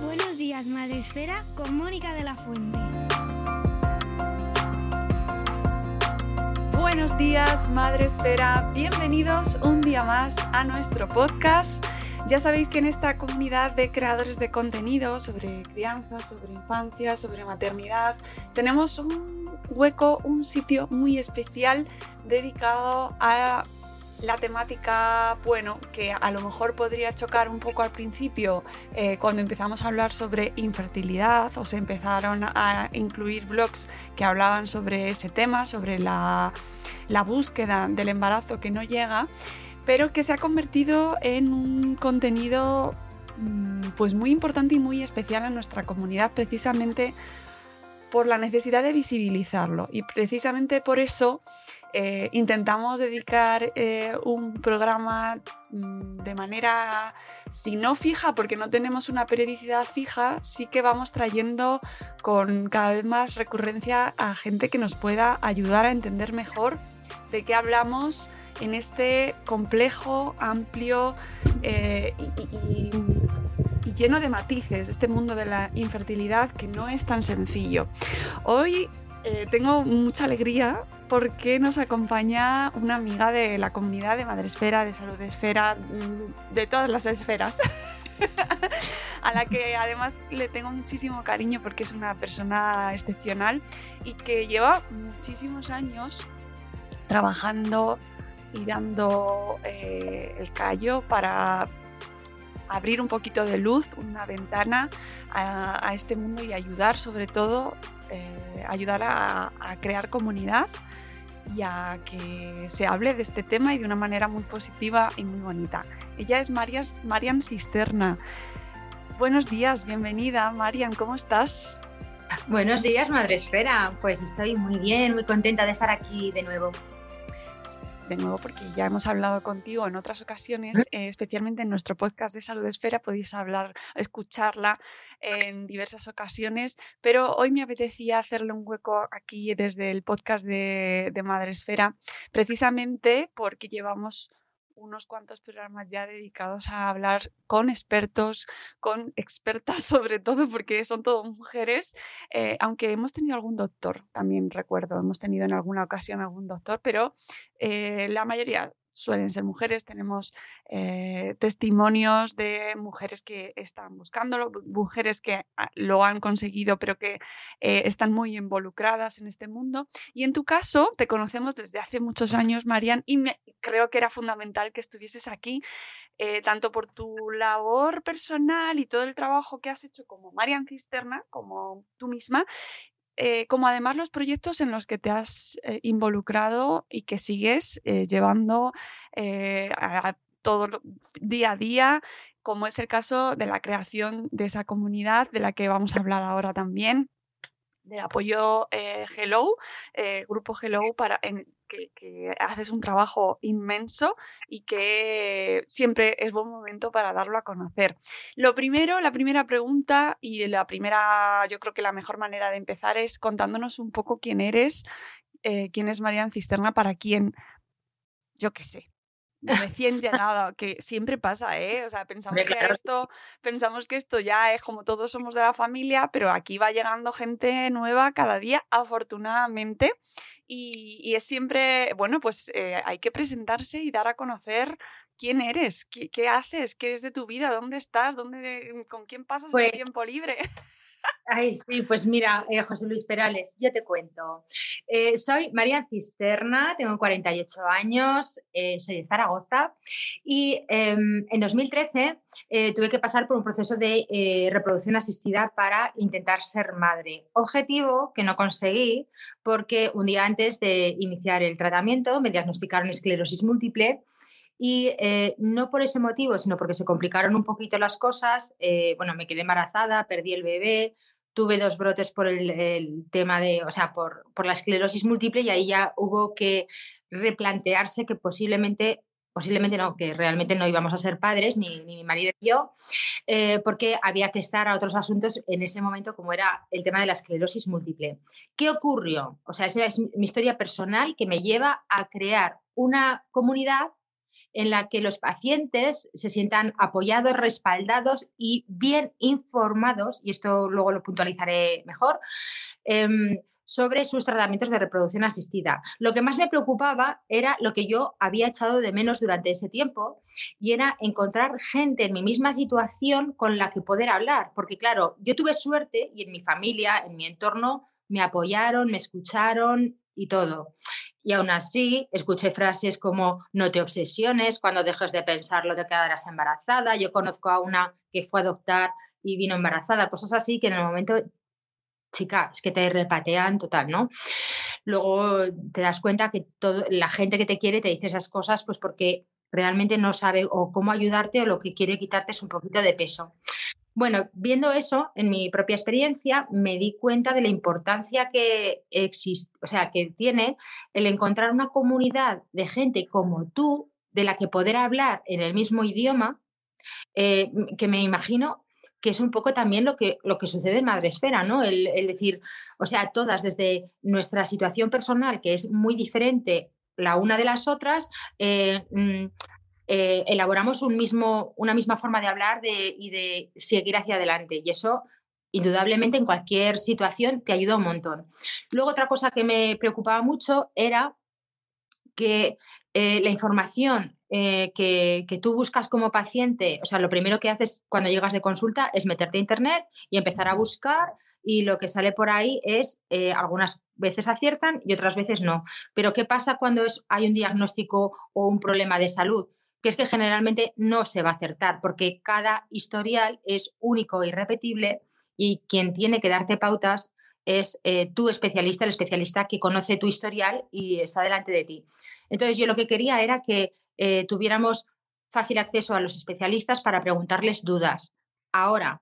Buenos días, Madre Esfera, con Mónica de la Fuente. Buenos días, Madre Esfera. Bienvenidos un día más a nuestro podcast. Ya sabéis que en esta comunidad de creadores de contenido sobre crianza, sobre infancia, sobre maternidad, tenemos un hueco, un sitio muy especial dedicado a la temática, bueno, que a lo mejor podría chocar un poco al principio eh, cuando empezamos a hablar sobre infertilidad o se empezaron a incluir blogs que hablaban sobre ese tema, sobre la, la búsqueda del embarazo que no llega, pero que se ha convertido en un contenido mm, pues muy importante y muy especial en nuestra comunidad precisamente por la necesidad de visibilizarlo. Y precisamente por eso eh, intentamos dedicar eh, un programa mm, de manera, si no fija, porque no tenemos una periodicidad fija, sí que vamos trayendo con cada vez más recurrencia a gente que nos pueda ayudar a entender mejor de qué hablamos en este complejo, amplio eh, y, lleno de matices, este mundo de la infertilidad que no es tan sencillo. Hoy eh, tengo mucha alegría porque nos acompaña una amiga de la comunidad de Madresfera, de Salud Esfera, mm, de todas las esferas. a la que además le tengo muchísimo cariño porque es una persona excepcional y que lleva muchísimos años trabajando y dando eh, el callo para abrir un poquito de luz, una ventana a, este mundo y ayudar sobre todo, eh, ayudar a, crear comunidad y a que se hable de este tema y de una manera muy positiva y muy bonita. Ella es Marian, Marian Cisterna. Buenos días, bienvenida Marian, ¿cómo estás? Buenos días, Madre Esfera. Pues estoy muy bien, muy contenta de estar aquí de nuevo. De nuevo porque ya hemos hablado contigo en otras ocasiones, eh, especialmente en nuestro podcast de Salud Esfera, podéis hablar, escucharla en diversas ocasiones, pero hoy me apetecía hacerle un hueco aquí desde el podcast de, de Madre Esfera, precisamente porque llevamos unos cuantos programas ya dedicados a hablar con expertos, con expertas sobre todo, porque son todas mujeres, eh, aunque hemos tenido algún doctor, también recuerdo, hemos tenido en alguna ocasión algún doctor, pero eh, la mayoría suelen ser mujeres. Tenemos eh, testimonios de mujeres que están buscándolo, mujeres que lo han conseguido, pero que eh, están muy involucradas en este mundo. Y en tu caso, te conocemos desde hace muchos años, Marian, y creo que era fundamental que estuvieses aquí, eh, tanto por tu labor personal y todo el trabajo que has hecho como Marian Cisterna, como tú misma, eh, como además los proyectos en los que te has eh, involucrado y que sigues eh, llevando a, a todo día a día, como es el caso de la creación de esa comunidad de la que vamos a hablar ahora también, del apoyo Hello, grupo Hello para, en- que, haces un trabajo inmenso y que siempre es buen momento para darlo a conocer. Lo primero, la primera pregunta y la primera, yo creo que la mejor manera de empezar es contándonos un poco quién eres, eh, quién es Marian Cisterna, para quién, yo qué sé, recién llegado, que siempre pasa, ¿eh? O sea, pensamos que esto, pensamos que esto ya es como todos somos de la familia, pero aquí va llegando gente nueva cada día, afortunadamente, y, es siempre, bueno, pues eh, hay que presentarse y dar a conocer quién eres, qué, haces, qué es de tu vida, dónde estás, dónde, con quién pasas el pues tiempo libre. Ay, sí, pues mira, eh, José Luis Perales, yo te cuento. Eh, soy María Cisterna, tengo 48 años, eh, soy de Zaragoza y em, en 2013 tuve que pasar por un proceso de reproducción asistida para intentar ser madre. Objetivo que no conseguí porque un día antes de iniciar el tratamiento me diagnosticaron esclerosis múltiple y eh, no por ese motivo, sino porque se complicaron un poquito las cosas. Eh, bueno, me quedé embarazada, perdí el bebé, tuve dos brotes por el, tema de, o sea, por, por, la esclerosis múltiple y ahí ya hubo que replantearse que posiblemente, posiblemente no, que realmente no íbamos a ser padres, ni, ni mi marido y yo, eh, porque había que estar a otros asuntos en ese momento, como era el tema de la esclerosis múltiple. ¿Qué ocurrió? O sea, esa es mi historia personal que me lleva a crear una comunidad en la que los pacientes se sientan apoyados, respaldados y bien informados, y esto luego lo puntualizaré mejor, em, sobre sus tratamientos de reproducción asistida. Lo que más me preocupaba era lo que yo había echado de menos durante ese tiempo y era encontrar gente en mi misma situación con la que poder hablar, porque claro, yo tuve suerte y en mi familia, en mi entorno, me apoyaron, me escucharon y todo. Y aún así, escuché frases como no te obsesiones, cuando dejes de pensarlo te quedarás embarazada. Yo conozco a una que fue a adoptar y vino embarazada, cosas así que en el momento, chica, es que te repatean total, ¿no? Luego te das cuenta que todo, la gente que te quiere te dice esas cosas pues porque realmente no sabe o cómo ayudarte o lo que quiere quitarte es un poquito de peso. Bueno, viendo eso en mi propia experiencia, me di cuenta de la importancia que existe, o sea, que tiene el encontrar una comunidad de gente como tú, de la que poder hablar en el mismo idioma, eh, que me imagino que es un poco también lo que, lo que sucede en Madresfera, ¿no? El, decir, o sea, todas desde nuestra situación personal, que es muy diferente la una de las otras, eh, mm, eh, elaboramos un mismo, una misma forma de hablar y de seguir hacia adelante. Y eso, indudablemente, en cualquier situación te ayuda un montón. Luego, otra cosa que me preocupaba mucho era que eh, la información eh, que, que, tú buscas como paciente, o sea, lo primero que haces cuando llegas de consulta es meterte a internet y empezar a buscar y lo que sale por ahí es, algunas veces aciertan y otras veces no. Pero ¿qué pasa cuando hay un diagnóstico o un problema de salud? Que es que generalmente no se va a acertar porque cada historial es único e irrepetible y quien tiene que darte pautas es eh, tu especialista, el especialista que conoce tu historial y está delante de ti. Entonces yo lo que quería era que eh, tuviéramos fácil acceso a los especialistas para preguntarles dudas. Ahora,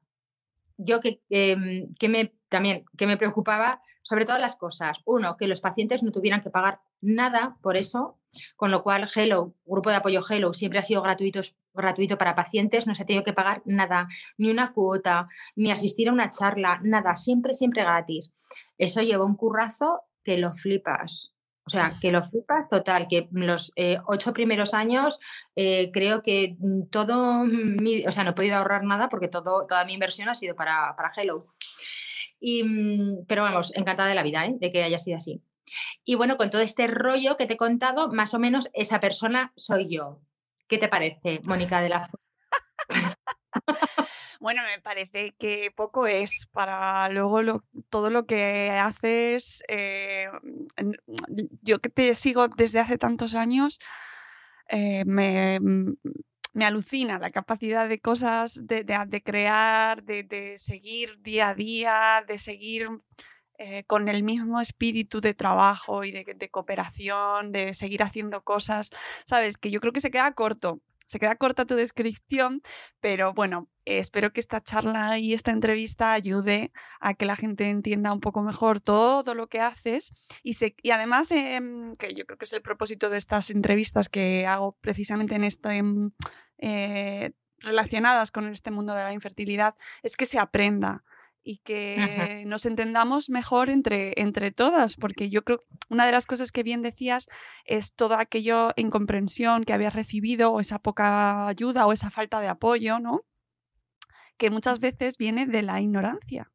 yo que, em, que me, también que me preocupaba sobre todas las cosas. Uno, que los pacientes no tuvieran que pagar nada por eso, con lo cual Hello, grupo de apoyo Hello, siempre ha sido gratuito, gratuito para pacientes, no se ha tenido que pagar nada, ni una cuota, ni asistir a una charla, nada, siempre, siempre gratis. Eso lleva un currazo que lo flipas. O sea, que lo flipas total, que los eh, ocho primeros años eh, creo que todo, mi, o sea, no he podido ahorrar nada porque todo, toda mi inversión ha sido para, para Hello. Y, mm, pero vamos, encantada de la vida, ¿eh? de que haya sido así. Y bueno, con todo este rollo que te he contado, más o menos esa persona soy yo. ¿Qué te parece, Mónica de la Bueno, me parece que poco es para luego todo lo que haces. Eh, yo que te sigo desde hace tantos años, eh, me, me, alucina la capacidad de cosas, de, de crear, de, de, seguir día a día, de seguir eh, con el mismo espíritu de trabajo y de, cooperación, de seguir haciendo cosas, ¿sabes? Que yo creo que se queda corto se queda corta tu descripción, pero bueno, espero que esta charla y esta entrevista ayude a que la gente entienda un poco mejor todo lo que haces y, además, em, que yo creo que es el propósito de estas entrevistas que hago precisamente en este... Relacionadas con este mundo de la infertilidad, es que se aprenda y que nos entendamos mejor entre, entre todas, porque yo creo que una de las cosas que bien decías es todo aquello incomprensión que habías recibido o esa poca ayuda o esa falta de apoyo, ¿no? Que muchas veces viene de la ignorancia.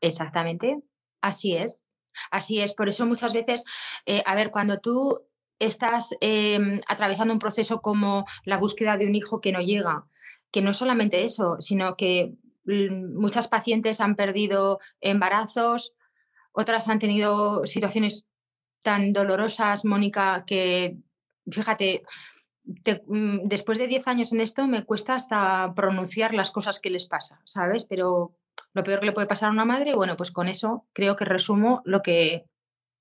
Exactamente, así es. Así es, por eso muchas veces, eh, a ver, cuando tú estás em, atravesando un proceso como la búsqueda de un hijo que no llega, que no es solamente eso, sino que muchas pacientes han perdido embarazos, otras han tenido situaciones tan dolorosas, Mónica, que fíjate, mm, después de 10 años en esto me cuesta hasta pronunciar las cosas que les pasa, ¿sabes? Pero lo peor que le puede pasar a una madre, bueno, pues con eso creo que resumo lo que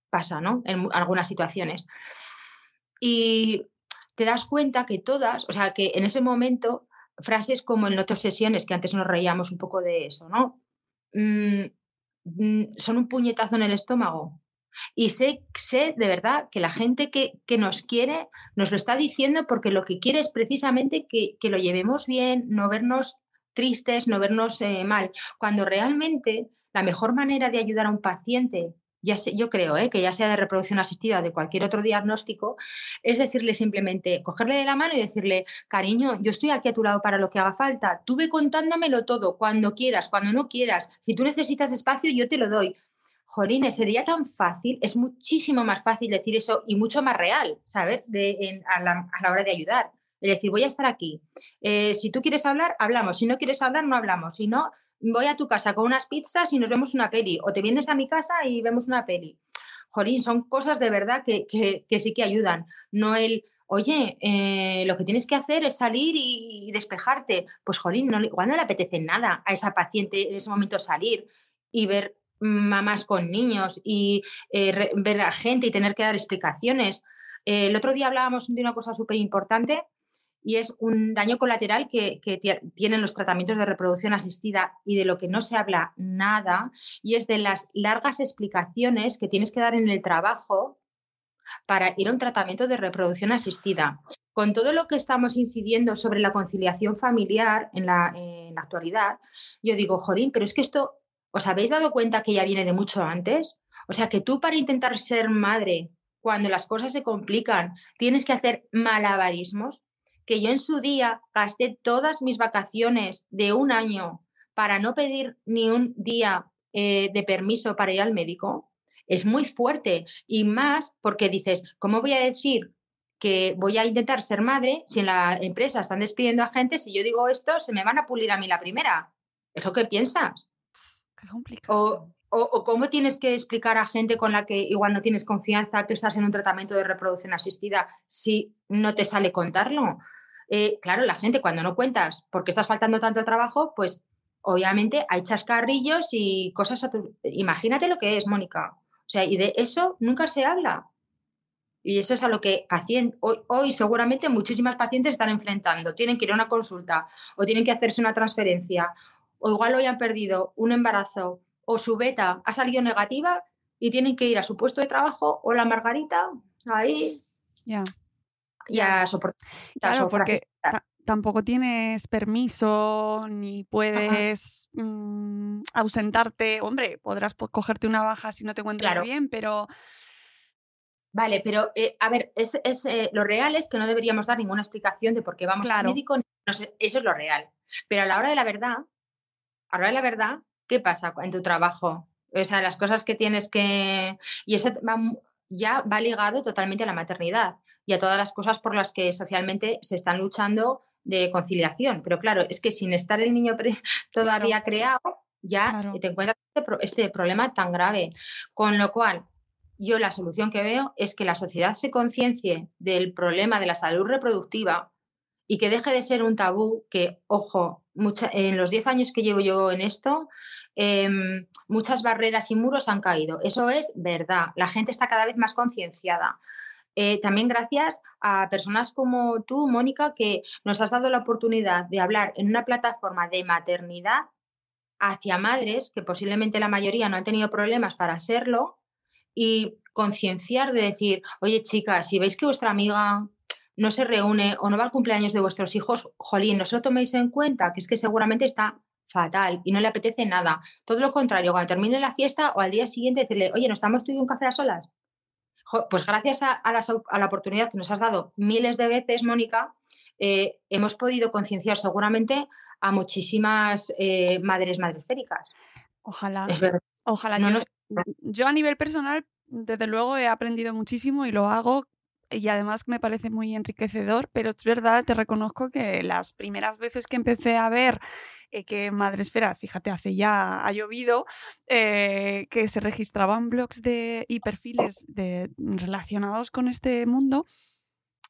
pasa, ¿no? En algunas situaciones. Y te das cuenta que todas, o sea, que en ese momento frases como en otras sesiones, que antes nos reíamos un poco de eso, ¿no? Mm, mm, son un puñetazo en el estómago. Y sé, sé de verdad que la gente que, que, nos quiere nos lo está diciendo porque lo que quiere es precisamente que, que lo llevemos bien, no vernos tristes, no vernos eh, mal. Cuando realmente la mejor manera de ayudar a un paciente ya sé, yo creo ¿eh? que ya sea de reproducción asistida o de cualquier otro diagnóstico, es decirle simplemente, cogerle de la mano y decirle, cariño, yo estoy aquí a tu lado para lo que haga falta, tú ve contándomelo todo, cuando quieras, cuando no quieras, si tú necesitas espacio, yo te lo doy. Jolines, sería tan fácil, es muchísimo más fácil decir eso y mucho más real, ¿sabes? De, a, la, hora de ayudar. Es decir, voy a estar aquí. Eh, si tú quieres hablar, hablamos. Si no quieres hablar, no hablamos. Si no, voy a tu casa con unas pizzas y nos vemos una peli, o te vienes a mi casa y vemos una peli. Jolín, son cosas de verdad que, sí que ayudan, no el, oye, eh, lo que tienes que hacer es salir y, despejarte. Pues, Jolín, no, igual no le apetece nada a esa paciente en ese momento salir y ver mamás con niños y eh, ver a gente y tener que dar explicaciones. Eh, el otro día hablábamos de una cosa súper importante y es un daño colateral que, tienen los tratamientos de reproducción asistida y de lo que no se habla nada, y es de las largas explicaciones que tienes que dar en el trabajo para ir a un tratamiento de reproducción asistida. Con todo lo que estamos incidiendo sobre la conciliación familiar en la, en la actualidad, yo digo, Jorín, pero es que esto, ¿os habéis dado cuenta que ya viene de mucho antes? O sea, que tú para intentar ser madre, cuando las cosas se complican, tienes que hacer malabarismos que yo en su día gasté todas mis vacaciones de un año para no pedir ni un día eh, de permiso para ir al médico, es muy fuerte. Y más porque dices, ¿cómo voy a decir que voy a intentar ser madre si en la empresa están despidiendo a gente? Si yo digo esto, se me van a pulir a mí la primera. ¿Es lo que piensas? Qué complicado. O, o, cómo tienes que explicar a gente con la que igual no tienes confianza que estás en un tratamiento de reproducción asistida si no te sale contarlo. Eh, claro, la gente cuando no cuentas porque estás faltando tanto trabajo, pues obviamente hay chascarrillos y cosas a tu... Imagínate lo que es, Mónica. O sea, y de eso nunca se habla. Y eso es a lo que hoy, hoy, seguramente muchísimas pacientes están enfrentando. Tienen que ir a una consulta o tienen que hacerse una transferencia o igual hoy han perdido un embarazo o su beta ha salido negativa y tienen que ir a su puesto de trabajo o la margarita ahí. Ya ya soportar. Claro, porque tampoco tienes permiso ni puedes mm, ausentarte. Hombre, podrás cogerte una baja si no te encuentras bien, pero... Vale, pero eh, a ver, es, eh, lo real es que no deberíamos dar ninguna explicación de por qué vamos al médico. eso es lo real. Pero a la hora de la verdad, a la hora de la verdad, ¿qué pasa en tu trabajo? O sea, las cosas que tienes que... Y eso ya va ligado totalmente a la maternidad y a todas las cosas por las que socialmente se están luchando de conciliación. Pero claro, es que sin estar el niño todavía creado, ya te encuentras este, este, problema tan grave. Con lo cual, yo la solución que veo es que la sociedad se conciencie del problema de la salud reproductiva y que deje de ser un tabú que, ojo, en los 10 años que llevo yo en esto, em, muchas barreras y muros han caído. Eso es verdad. La gente está cada vez más concienciada. Eh, también gracias a personas como tú, Mónica, que nos has dado la oportunidad de hablar en una plataforma de maternidad hacia madres, que posiblemente la mayoría no han tenido problemas para serlo, y concienciar de decir, oye chicas, si veis que vuestra amiga no se reúne o no va al cumpleaños de vuestros hijos, jolín, no se lo toméis en cuenta, que es que seguramente está fatal y no le apetece nada. Todo lo contrario, cuando termine la fiesta o al día siguiente decirle, oye, ¿no estamos tú y un café a solas? Pues gracias a, la oportunidad que nos has dado miles de veces, Mónica, eh, hemos podido concienciar seguramente a muchísimas eh, madres madresféricas. Ojalá. Ojalá. yo, a nivel personal, desde luego, he aprendido muchísimo y lo hago y además me parece muy enriquecedor, pero es verdad, te reconozco que las primeras veces que empecé a ver eh, que Madresfera, fíjate, hace ya ha llovido, eh, que se registraban blogs de, y perfiles de, relacionados con este mundo,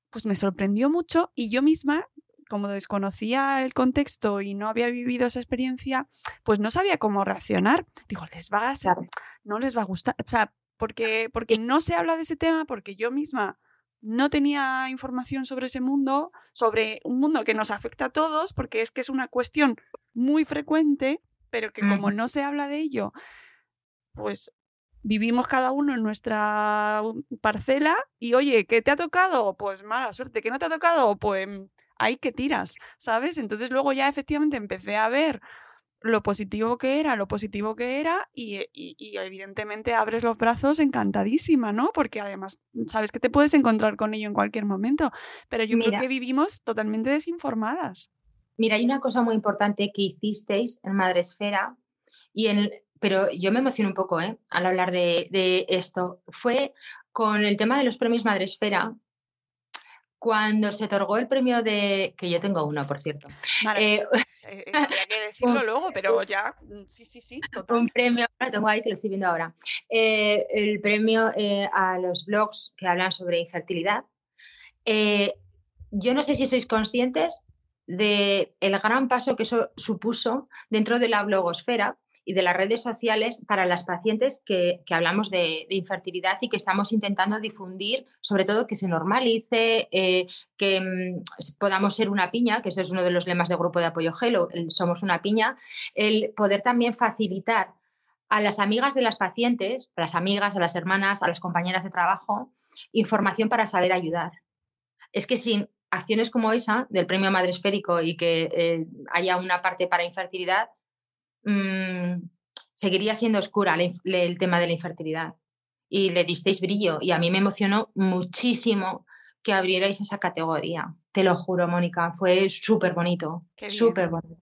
pues me sorprendió mucho y yo misma como desconocía el contexto y no había vivido esa experiencia, pues no sabía cómo reaccionar. Digo, les va a ser, no les va a gustar, o sea, porque, porque no se habla de ese tema, porque yo misma no tenía información sobre ese mundo, sobre un mundo que nos afecta a todos, porque es que es una cuestión muy frecuente, pero que como no se habla de ello, pues vivimos cada uno en nuestra parcela y oye, ¿qué te ha tocado? Pues mala suerte, ¿qué no te ha tocado? Pues ahí que tiras, ¿sabes? Entonces luego ya efectivamente empecé a ver lo positivo que era, lo positivo que era y, evidentemente abres los brazos encantadísima, ¿no? Porque además sabes que te puedes encontrar con ello en cualquier momento, pero yo creo que vivimos totalmente desinformadas. Mira, hay una cosa muy importante que hicisteis en Madresfera y en, pero yo me emociono un poco ¿eh? al hablar de, de esto. Fue con el tema de los premios Madresfera, cuando se otorgó el premio de, que yo tengo uno, por cierto. Vale, eh, eh, eh, habría que decirlo luego, pero ya, mm, sí, sí, sí. Un premio, lo tengo ahí que lo estoy viendo ahora. el premio a los blogs que hablan sobre infertilidad. yo no sé si sois conscientes del el gran paso que eso supuso dentro de la blogosfera, y de las redes sociales para las pacientes que, hablamos de, infertilidad y que estamos intentando difundir, sobre todo que se normalice, eh, que mm, podamos ser una piña, que ese es uno de los lemas del grupo de apoyo Hello, somos una piña, el poder también facilitar a las amigas de las pacientes, a las amigas, a las hermanas, a las compañeras de trabajo, información para saber ayudar. Es que sin acciones como esa del premio Madre Esférico y que eh, haya una parte para infertilidad, Mm, seguiría siendo oscura el, tema de la infertilidad. Y le disteis brillo. Y a mí me emocionó muchísimo que abrierais esa categoría. Te lo juro, Mónica. Fue súper bonito. Súper bonito.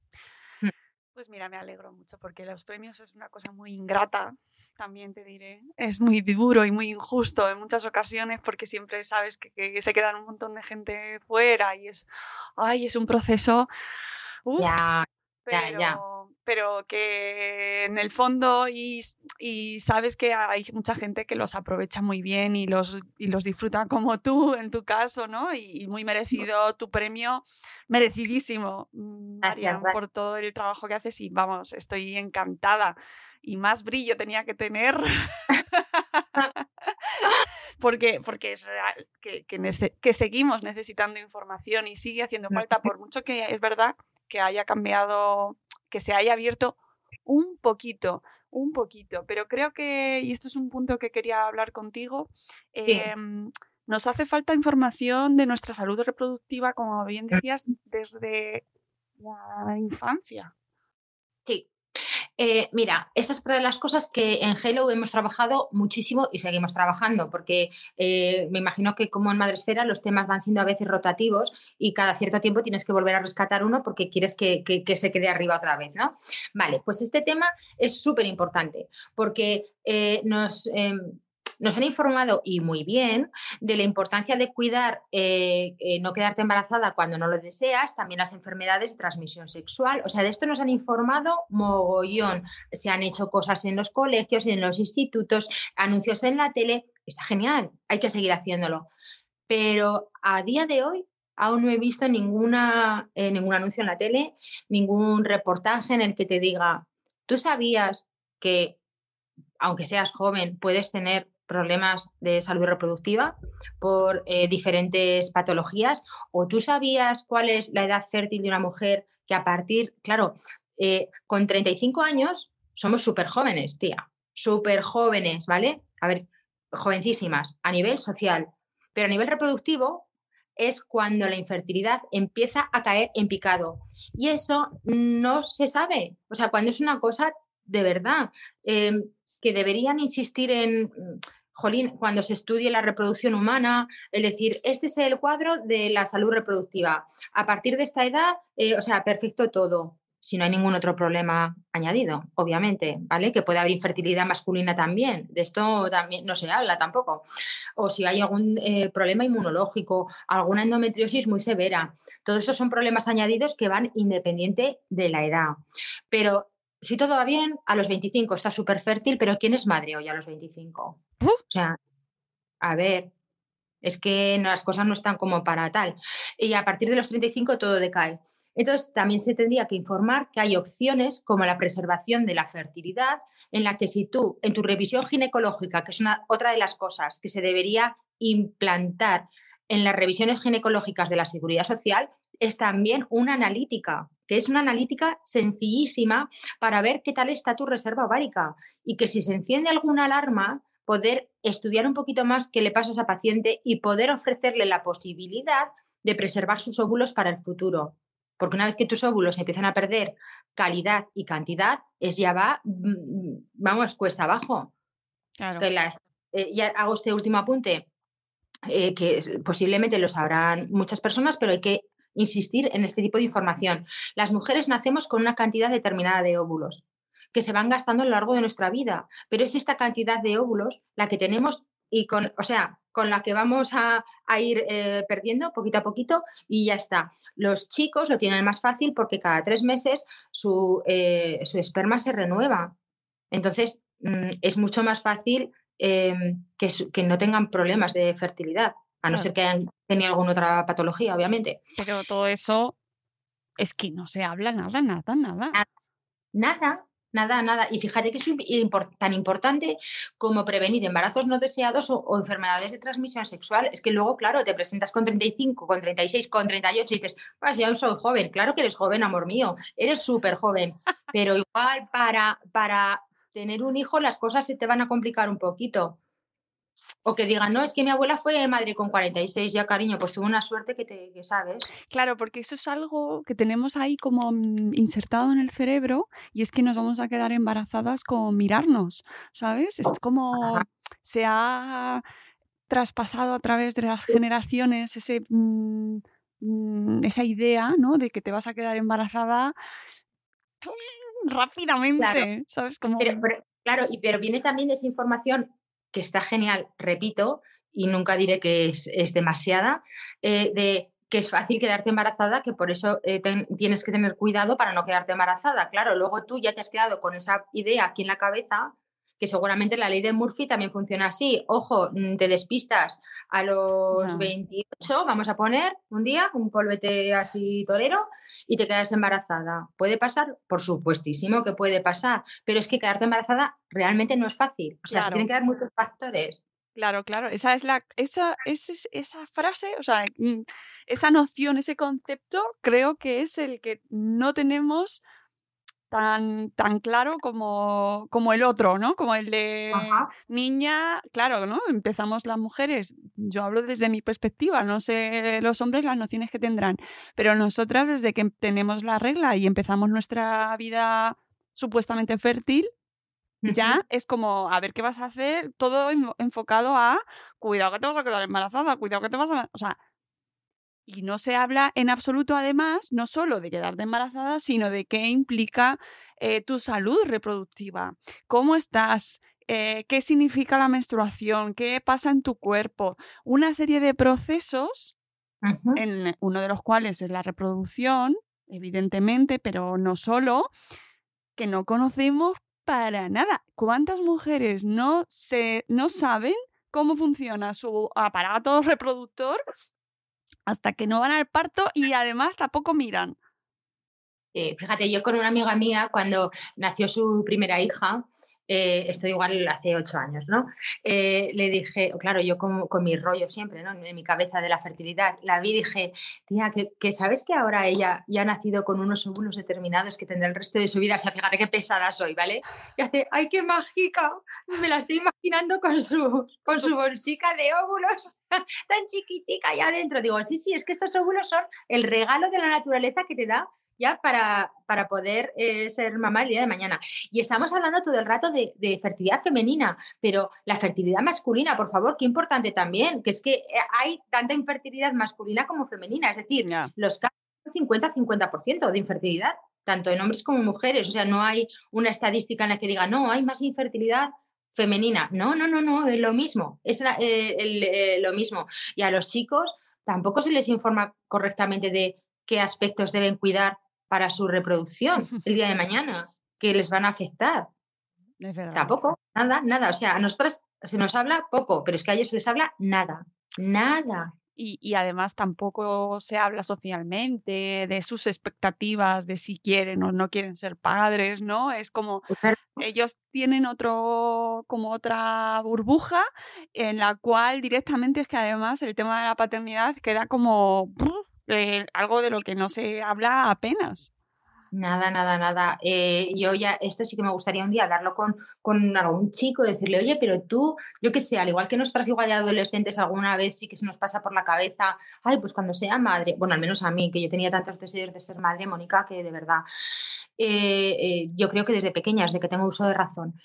Mm. Pues mira, me alegro mucho porque los premios es una cosa muy ingrata, también te diré. Es muy duro y muy injusto en muchas ocasiones porque siempre sabes que, se quedan un montón de gente fuera y es, ay, es un proceso. Pero, ya, pero que en el fondo y, sabes que hay mucha gente que los aprovecha muy bien y los, y los disfruta como tú en tu caso, ¿no? Y, muy merecido tu premio, merecidísimo, mm, María, por todo el trabajo que haces y vamos, estoy encantada. Y más brillo tenía que tener. porque, porque es real que, que, seguimos necesitando información y sigue haciendo falta, por mucho que es verdad que haya cambiado, que se haya abierto un poquito, un poquito, pero creo que, y esto es un punto que quería hablar contigo, em, nos hace falta información de nuestra salud reproductiva, como bien decías, desde la infancia. Sí, eh, mira, estas son las cosas que en Hello hemos trabajado muchísimo y seguimos trabajando, porque eh, me imagino que como en Madresfera los temas van siendo a veces rotativos y cada cierto tiempo tienes que volver a rescatar uno porque quieres que, se quede arriba otra vez, ¿no? Vale, pues este tema es súper importante porque eh, nos em, nos han informado y muy bien de la importancia de cuidar, eh, eh, no quedarte embarazada cuando no lo deseas, también las enfermedades de transmisión sexual. O sea, de esto nos han informado mogollón. Se han hecho cosas en los colegios, en los institutos, anuncios en la tele. Está genial, hay que seguir haciéndolo. Pero a día de hoy aún no he visto ninguna, eh, ningún anuncio en la tele, ningún reportaje en el que te diga, tú sabías que aunque seas joven, puedes tener problemas de salud reproductiva, por eh, diferentes patologías. ¿O tú sabías cuál es la edad fértil de una mujer que a partir, claro, eh, con 35 años somos súper jóvenes, tía, súper jóvenes, ¿vale? A ver, jovencísimas a nivel social, pero a nivel reproductivo es cuando la infertilidad empieza a caer en picado. Y eso no se sabe. O sea, cuando es una cosa de verdad, em, que deberían insistir en, jolín, cuando se estudie la reproducción humana, es decir, este es el cuadro de la salud reproductiva. A partir de esta edad, eh, o sea, perfecto todo si no hay ningún otro problema añadido, obviamente, ¿vale? Que puede haber infertilidad masculina también, de esto también no se habla tampoco. O si hay algún eh, problema inmunológico, alguna endometriosis muy severa. Todos esos son problemas añadidos que van independiente de la edad. Pero si todo va bien, a los 25 está súper fértil, pero ¿quién es madre hoy a los 25? O sea, a ver, es que las cosas no están como para tal. Y a partir de los 35 todo decae. Entonces, también se tendría que informar que hay opciones como la preservación de la fertilidad, en la que si tú, en tu revisión ginecológica, que es una, otra de las cosas que se debería implantar en las revisiones ginecológicas de la seguridad social, es también una analítica, que es una analítica sencillísima para ver qué tal está tu reserva ovárica y que si se enciende alguna alarma, poder estudiar un poquito más qué le pasa a esa paciente y poder ofrecerle la posibilidad de preservar sus óvulos para el futuro. Porque una vez que tus óvulos empiezan a perder calidad y cantidad, es ya va, mm, vamos, cuesta abajo. Claro. las, eh, ya hago este último apunte, eh, que posiblemente lo sabrán muchas personas, pero hay que insistir en este tipo de información. Las mujeres nacemos con una cantidad determinada de óvulos que se van gastando a lo largo de nuestra vida, pero es esta cantidad de óvulos la que tenemos y con, o sea, con la que vamos a, ir eh, perdiendo poquito a poquito y ya está. Los chicos lo tienen más fácil porque cada tres meses su, eh, esperma se renueva. Entonces, mm, es mucho más fácil em, que, que, no tengan problemas de fertilidad, a no ser que hayan tenido alguna otra patología, obviamente. Pero todo eso es que no se habla nada, nada, nada. Nada, nada, nada. Y fíjate que es tan importante como prevenir embarazos no deseados o, enfermedades de transmisión sexual. Es que luego, claro, te presentas con 35, con 36, con 38 y dices, pues ya soy joven. Claro que eres joven, amor mío, eres súper joven. Pero igual para, para tener un hijo las cosas se te van a complicar un poquito. O que digan, no, es que mi abuela fue madre con 46, ya cariño, pues tuvo una suerte que te sabes. Claro, porque eso es algo que tenemos ahí como mm, insertado en el cerebro y es que nos vamos a quedar embarazadas con mirarnos, ¿sabes? Es como se ha traspasado a través de las generaciones ese, mm, mm, esa idea, ¿no? De que te vas a quedar embarazada rápidamente, ¿sabes? Como... claro, y, pero viene también esa información que está genial, repito, y nunca diré que es, demasiada, eh, de que es fácil quedarte embarazada, que por eso eh, tienes que tener cuidado para no quedarte embarazada. Claro, luego tú ya te has quedado con esa idea aquí en la cabeza, que seguramente la ley de Murphy también funciona así. Ojo, mm, te despistas a los 28, vamos a poner un día, un polvete así torero, y te quedas embarazada. ¿Puede pasar? Por supuestísimo que puede pasar, pero es que quedarte embarazada realmente no es fácil. O sea, se tienen que dar muchos factores. Claro, claro, esa es la, esa, esa, esa frase, o sea, mm, esa noción, ese concepto, creo que es el que no tenemos tan, tan claro como, como el otro, ¿no? Como el de niña, claro, ¿no? Empezamos las mujeres, yo hablo desde mi perspectiva, no sé los hombres las nociones que tendrán, pero nosotras desde que tenemos la regla y empezamos nuestra vida supuestamente fértil, ya es como, a ver qué vas a hacer, todo enfocado a, cuidado que te vas a quedar embarazada, cuidado que te vas a... O sea, y no se habla en absoluto, además, no solo de quedarte embarazada, sino de qué implica eh, tu salud reproductiva, cómo estás, eh, qué significa la menstruación, qué pasa en tu cuerpo, una serie de procesos, en uno de los cuales es la reproducción, evidentemente, pero no solo, que no conocemos para nada. ¿Cuántas mujeres no, se, no saben cómo funciona su aparato reproductor hasta que no van al parto y además tampoco miran. Eh, fíjate, yo con una amiga mía, cuando nació su primera hija, eh, esto igual hace ocho años, ¿no? Eh, le dije, claro, yo con, con, mi rollo siempre, ¿no? En mi cabeza de la fertilidad, la vi y dije, tía, que, sabes que ahora ella ya ha nacido con unos óvulos determinados que tendrá el resto de su vida. O sea, fíjate qué pesada soy, ¿vale? Y hace, ¡ay, qué mágica! Me la estoy imaginando con su, con su de óvulos tan chiquitica allá adentro. Digo, sí, sí, es que estos óvulos son el regalo de la naturaleza que te da ya para, para poder eh, ser mamá el día de mañana. Y estamos hablando todo el rato de, fertilidad femenina, pero la fertilidad masculina, por favor, qué importante también, que es que eh, hay tanta infertilidad masculina como femenina, es decir, los casos 50-50% de infertilidad, tanto en hombres como en mujeres, o sea, no hay una estadística en la que diga, no, hay más infertilidad femenina. No, no, no, no, es lo mismo, es eh, lo mismo. Y a los chicos tampoco se les informa correctamente de qué aspectos deben cuidar para su reproducción el día de mañana, que les van a afectar. Tampoco, nada, nada. O sea, a nosotras se nos habla poco, pero es que a ellos se les habla nada, nada. Y, además tampoco se habla socialmente de sus expectativas, de si quieren o no quieren ser padres, ¿no? Es como ellos tienen otro, como otra burbuja en la cual directamente es que además el tema de la paternidad queda como eh, algo de lo que no se habla apenas. Nada, nada, nada. Eh, yo ya, esto sí que me gustaría un día hablarlo con, con algún chico, decirle, oye, pero tú, yo qué sé, al igual que nuestras igual de adolescentes alguna vez sí que se nos pasa por la cabeza, ay, pues cuando sea madre, bueno, al menos a mí, que yo tenía tantos deseos de ser madre, Mónica, que de verdad, eh, yo creo que desde pequeñas, de que tengo uso de razón,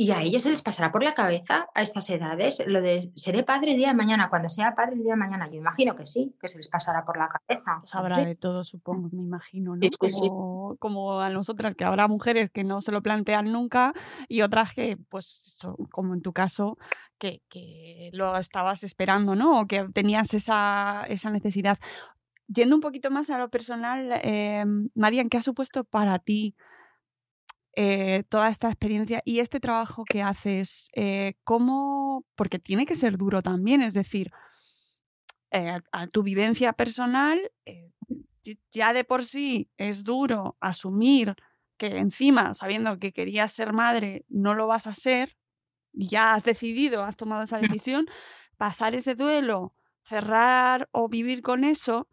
y a ellos se les pasará por la cabeza a estas edades lo de seré padre el día de mañana, cuando sea padre el día de mañana. Yo imagino que sí, que se les pasará por la cabeza. Pues habrá de todo, supongo, me imagino, ¿no? como, como, a nosotras, que habrá mujeres que no se lo plantean nunca y otras que, pues, como en tu caso, que, que, lo estabas esperando, ¿no? O que tenías esa, esa necesidad. Yendo un poquito más a lo personal, eh, Marian, ¿qué ha supuesto para ti? Eh, toda esta experiencia y este trabajo que haces, eh, ¿cómo? Porque tiene que ser duro también, es decir, eh, a tu vivencia personal, ya de por sí es duro asumir que encima, sabiendo que querías ser madre, no lo vas a ser, ya has decidido, has tomado esa decisión, pasar ese duelo, cerrar o vivir con eso,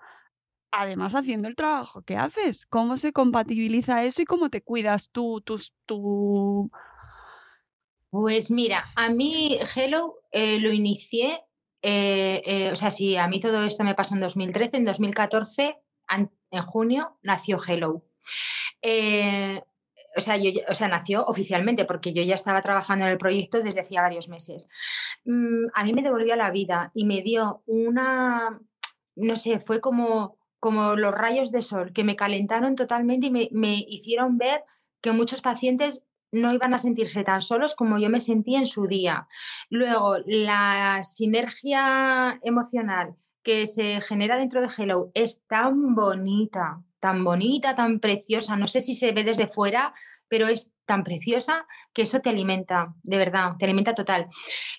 además haciendo el trabajo que haces. ¿Cómo se compatibiliza eso y cómo te cuidas tú, tus, tu... Pues mira, a mí Hello eh, lo inicié, eh, eh, o sea, si a mí todo esto me pasó en 2013, en 2014, en junio, nació Hello. o sea, yo, o sea, nació oficialmente porque yo ya estaba trabajando en el proyecto desde hacía varios meses. Mm, a mí me devolvió la vida y me dio una, no sé, fue como como los rayos de sol, que me calentaron totalmente y me, hicieron ver que muchos pacientes no iban a sentirse tan solos como yo me sentí en su día. Luego, la sinergia emocional que se genera dentro de Hello es tan bonita, tan bonita, tan preciosa. No sé si se ve desde fuera, pero es tan preciosa que eso te alimenta, de verdad, te alimenta total.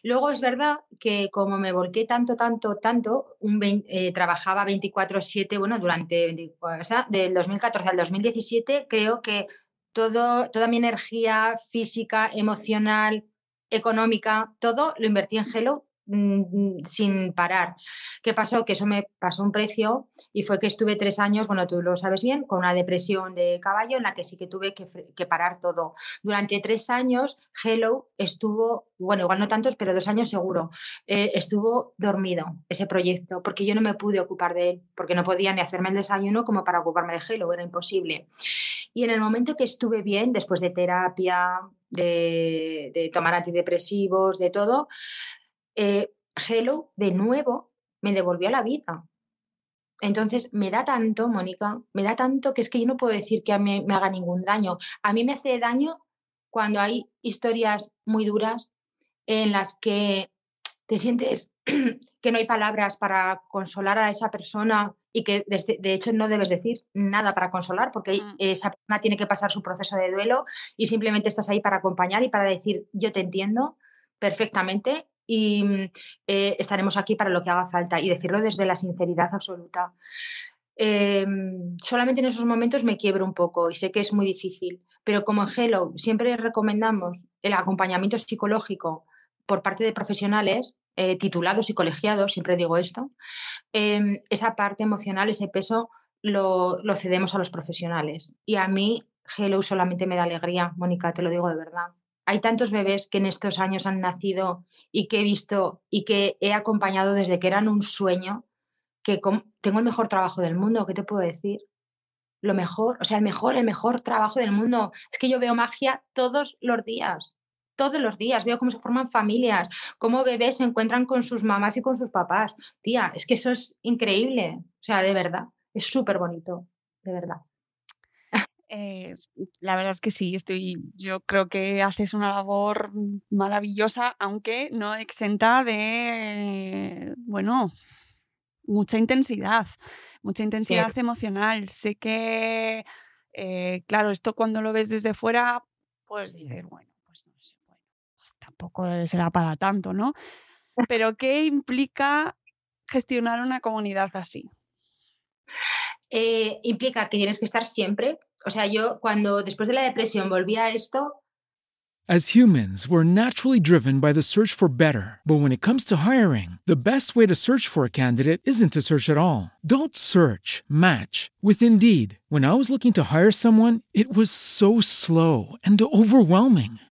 Luego es verdad que como me volqué tanto, tanto, tanto, un eh, trabajaba 24/7, bueno, durante, o sea, del 2014 al 2017, creo que todo, toda mi energía física, emocional, económica, todo lo invertí en Hello Mm, sin parar. ¿Qué pasó? Que eso me pasó un precio y fue que estuve tres años, bueno, tú lo sabes bien, con una depresión de caballo en la que sí que tuve que, parar todo. Durante tres años, Hello estuvo, bueno, igual no tantos, pero dos años seguro, eh, estuvo dormido ese proyecto porque yo no me pude ocupar de él, porque no podía ni hacerme el desayuno como para ocuparme de Hello, era imposible. Y en el momento que estuve bien, después de terapia, de, de tomar antidepresivos, de todo, eh, Hello de nuevo me devolvió la vida. Entonces, me da tanto, Mónica, me da tanto que es que yo no puedo decir que a mí me haga ningún daño. A mí me hace daño cuando hay historias muy duras en las que te sientes que no hay palabras para consolar a esa persona y que de, hecho no debes decir nada para consolar porque mm. esa persona tiene que pasar su proceso de duelo y simplemente estás ahí para acompañar y para decir yo te entiendo perfectamente y mm, eh, estaremos aquí para lo que haga falta y decirlo desde la sinceridad absoluta. Em, solamente en esos momentos me quiebro un poco y sé que es muy difícil, pero como en Hello siempre recomendamos el acompañamiento psicológico por parte de profesionales eh, titulados y colegiados, siempre digo esto, em, esa parte emocional, ese peso, lo, lo cedemos a los profesionales. Y a mí Hello solamente me da alegría, Mónica, te lo digo de verdad. Hay tantos bebés que en estos años han nacido y que he visto y que he acompañado desde que eran un sueño, que tengo el mejor trabajo del mundo, ¿qué te puedo decir? Lo mejor, o sea, el mejor, el mejor trabajo del mundo. Es que yo veo magia todos los días, todos los días. Veo cómo se forman familias, cómo bebés se encuentran con sus mamás y con sus papás. Tía, es que eso es increíble. O sea, de verdad, es súper bonito, de verdad. Eh, la verdad es que sí, estoy, yo creo que haces una labor maravillosa, aunque no exenta de, bueno, mucha intensidad, mucha intensidad emocional. Sé que, eh, claro, esto cuando lo ves desde fuera, pues dices, bueno, pues no sé, bueno, pues tampoco será para tanto, ¿no? Pero ¿qué implica gestionar una comunidad así? Eh, implica que tienes que estar siempre. O sea, yo cuando después de la depresión volví a esto. As humans, we're naturally driven by the search for better. But when it comes to hiring, the best way to search for a candidate isn't to search at all. Don't search, match with Indeed. When I was looking to hire someone, it was so slow and overwhelming.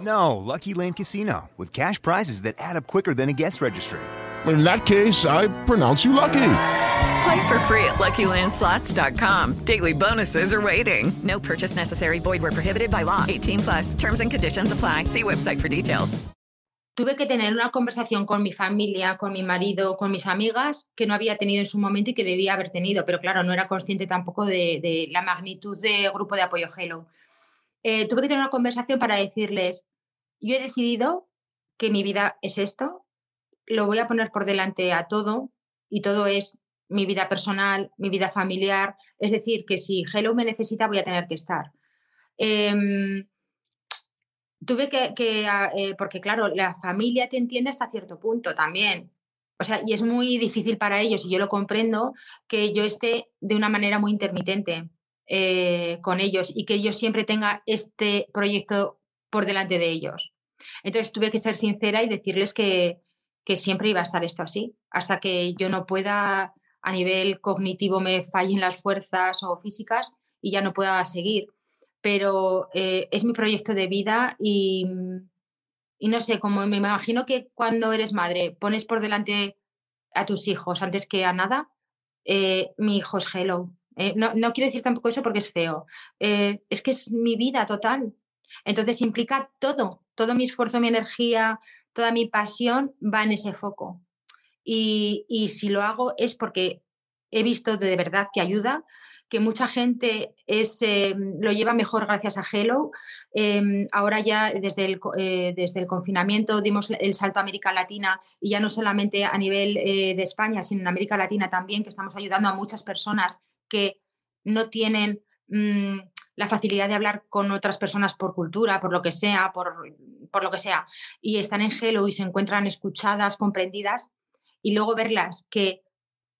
No, Lucky Land Casino, with cash prizes that add up quicker than a guest registry. In that case, I pronounce you lucky. Play for free at LuckyLandSlots.com. Daily bonuses are waiting. No purchase necessary. Void where prohibited by law. 18 plus. Terms and conditions apply. See website for details. Tuve que tener una conversación con mi familia, con mi marido, con mis amigas que no había tenido en su momento y que debía haber tenido, pero claro, no era consciente tampoco de, de la magnitud de grupo de apoyo Hello. Eh, tuve que tener una conversación para decirles, yo he decidido que mi vida es esto, lo voy a poner por delante a todo y todo es mi vida personal, mi vida familiar, es decir, que si Hello me necesita voy a tener que estar. Em, tuve que, ah, eh, porque claro, la familia te entiende hasta cierto punto también. O sea, y es muy difícil para ellos, y yo lo comprendo, que yo esté de una manera muy intermitente eh, con ellos y que ellos siempre tenga este proyecto por delante de ellos. Entonces tuve que ser sincera y decirles que, que siempre iba a estar esto así, hasta que yo no pueda, a nivel cognitivo, me fallen las fuerzas o físicas y ya no pueda seguir. Pero eh, es mi proyecto de vida y, y no sé, como me imagino que cuando eres madre pones por delante a tus hijos antes que a nada, eh, mi hijo es Hello. Eh, no, no, quiero decir tampoco eso porque es feo. es que es mi vida total. Entonces implica todo, todo mi esfuerzo, mi energía, toda mi pasión va en ese foco. Y, si lo hago es porque he visto de verdad que ayuda, que mucha gente es, eh, lo lleva mejor gracias a Hello. Em, ahora ya desde el, eh, desde el confinamiento dimos el salto a América Latina y ya no solamente a nivel eh, de España, sino en América Latina también, que estamos ayudando a muchas personas que no tienen mm, la facilidad de hablar con otras personas por cultura, por lo que sea, por, por lo que sea, y están en Hello y se encuentran escuchadas, comprendidas, y luego verlas que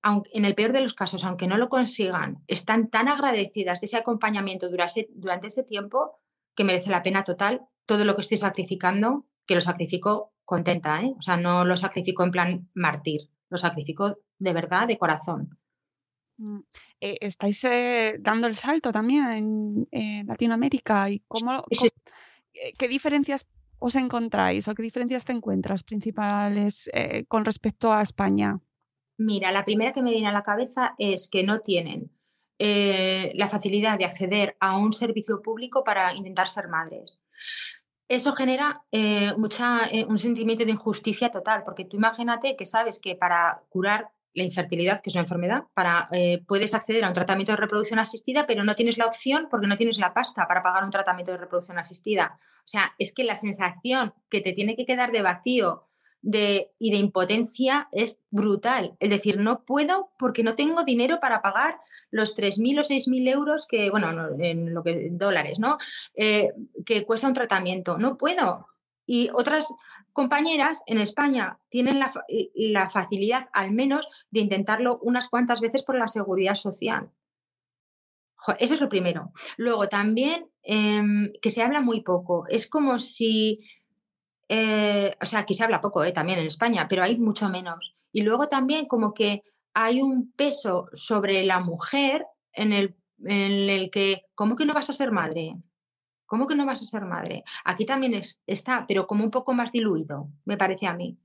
aunque, en el peor de los casos, aunque no lo consigan, están tan agradecidas de ese acompañamiento durante, durante ese tiempo que merece la pena total todo lo que estoy sacrificando, que lo sacrifico contenta, ¿eh? o sea, no lo sacrifico en plan martir, lo sacrifico de verdad, de corazón. Mm, eh, estáis eh, dando el salto también en, Latinoamérica y cómo, eh, qué diferencias os encontráis o qué diferencias te encuentras principales eh, con respecto a España? Mira, la primera que me viene a la cabeza es que no tienen eh, la facilidad de acceder a un servicio público para intentar ser madres. Eso genera mucha, un sentimiento de injusticia total, porque tú imagínate que sabes que para curar la infertilidad, que es una enfermedad, para, eh, puedes acceder a un tratamiento de reproducción asistida, pero no tienes la opción porque no tienes la pasta para pagar un tratamiento de reproducción asistida. O sea, es que la sensación que te tiene que quedar de vacío de, y de impotencia es brutal. Es decir, no puedo porque no tengo dinero para pagar los 3.000 o 6.000 euros que, bueno, en lo que en dólares, ¿no? Eh, que cuesta un tratamiento. No puedo. Y otras compañeras en España tienen la, facilidad, al menos, de intentarlo unas cuantas veces por la seguridad social. Eso es lo primero. Luego también em, que se habla muy poco. Es como si, eh, o sea, aquí se habla poco eh, también en España, pero hay mucho menos. Y luego también como que hay un peso sobre la mujer en el, en el que, ¿cómo que no vas a ser madre? ¿Cómo que no vas a ser madre? Aquí también está, pero como un poco más diluido, me parece a mí.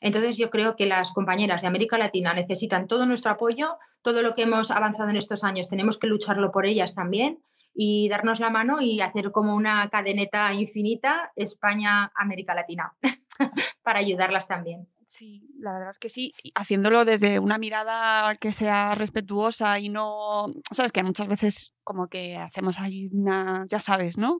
Entonces yo creo que las compañeras de América Latina necesitan todo nuestro apoyo, todo lo que hemos avanzado en estos años, tenemos que lucharlo por ellas también y darnos la mano y hacer como una cadeneta infinita España-América Latina para ayudarlas también. Sí, la verdad es que sí, haciéndolo desde una mirada que sea respetuosa y no, sabes que muchas veces como que hacemos ahí una, ya sabes, ¿no?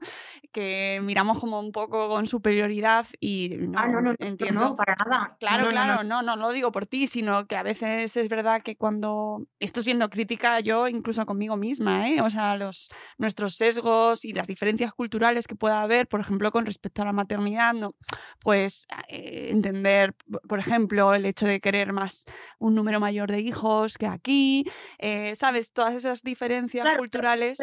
Que miramos como un poco con superioridad y no, ah, no, no, entiendo. No, para nada. Claro, claro, no, no, no, lo digo por ti, sino que a veces es verdad que cuando esto siendo crítica yo incluso conmigo misma, ¿eh? O sea, los nuestros sesgos y las diferencias culturales que pueda haber, por ejemplo, con respecto a la maternidad, no, pues eh, entender, por ejemplo, el hecho de querer más un número mayor de hijos que aquí, eh, sabes, todas esas diferencias culturales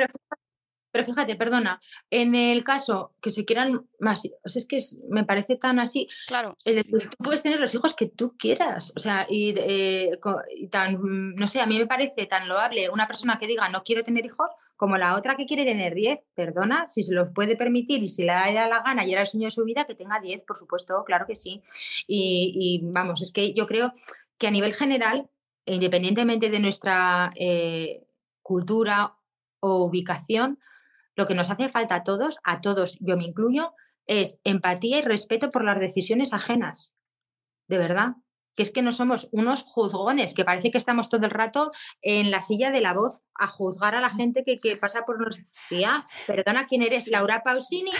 pero, fíjate, perdona, en el caso que se quieran más, o sea, es que me parece tan así. Claro. Es decir, tú puedes tener los hijos que tú quieras, o sea, eh, y, tan, no sé, a mí me parece tan loable una persona que diga no quiero tener hijos como la otra que quiere tener 10, perdona, si se los puede permitir y si le da la gana y era el sueño de su vida, que tenga 10, por supuesto, claro que sí. Y, vamos, es que yo creo que a nivel general, independientemente de nuestra eh, cultura o ubicación, lo que nos hace falta a todos, a todos, yo me incluyo, es empatía y respeto por las decisiones ajenas. De verdad. Que es que no somos unos juzgones, que parece que estamos todo el rato en la silla de la voz a juzgar a la gente que, pasa por los. Tía, perdona, ¿quién eres? ¿Laura Pausini?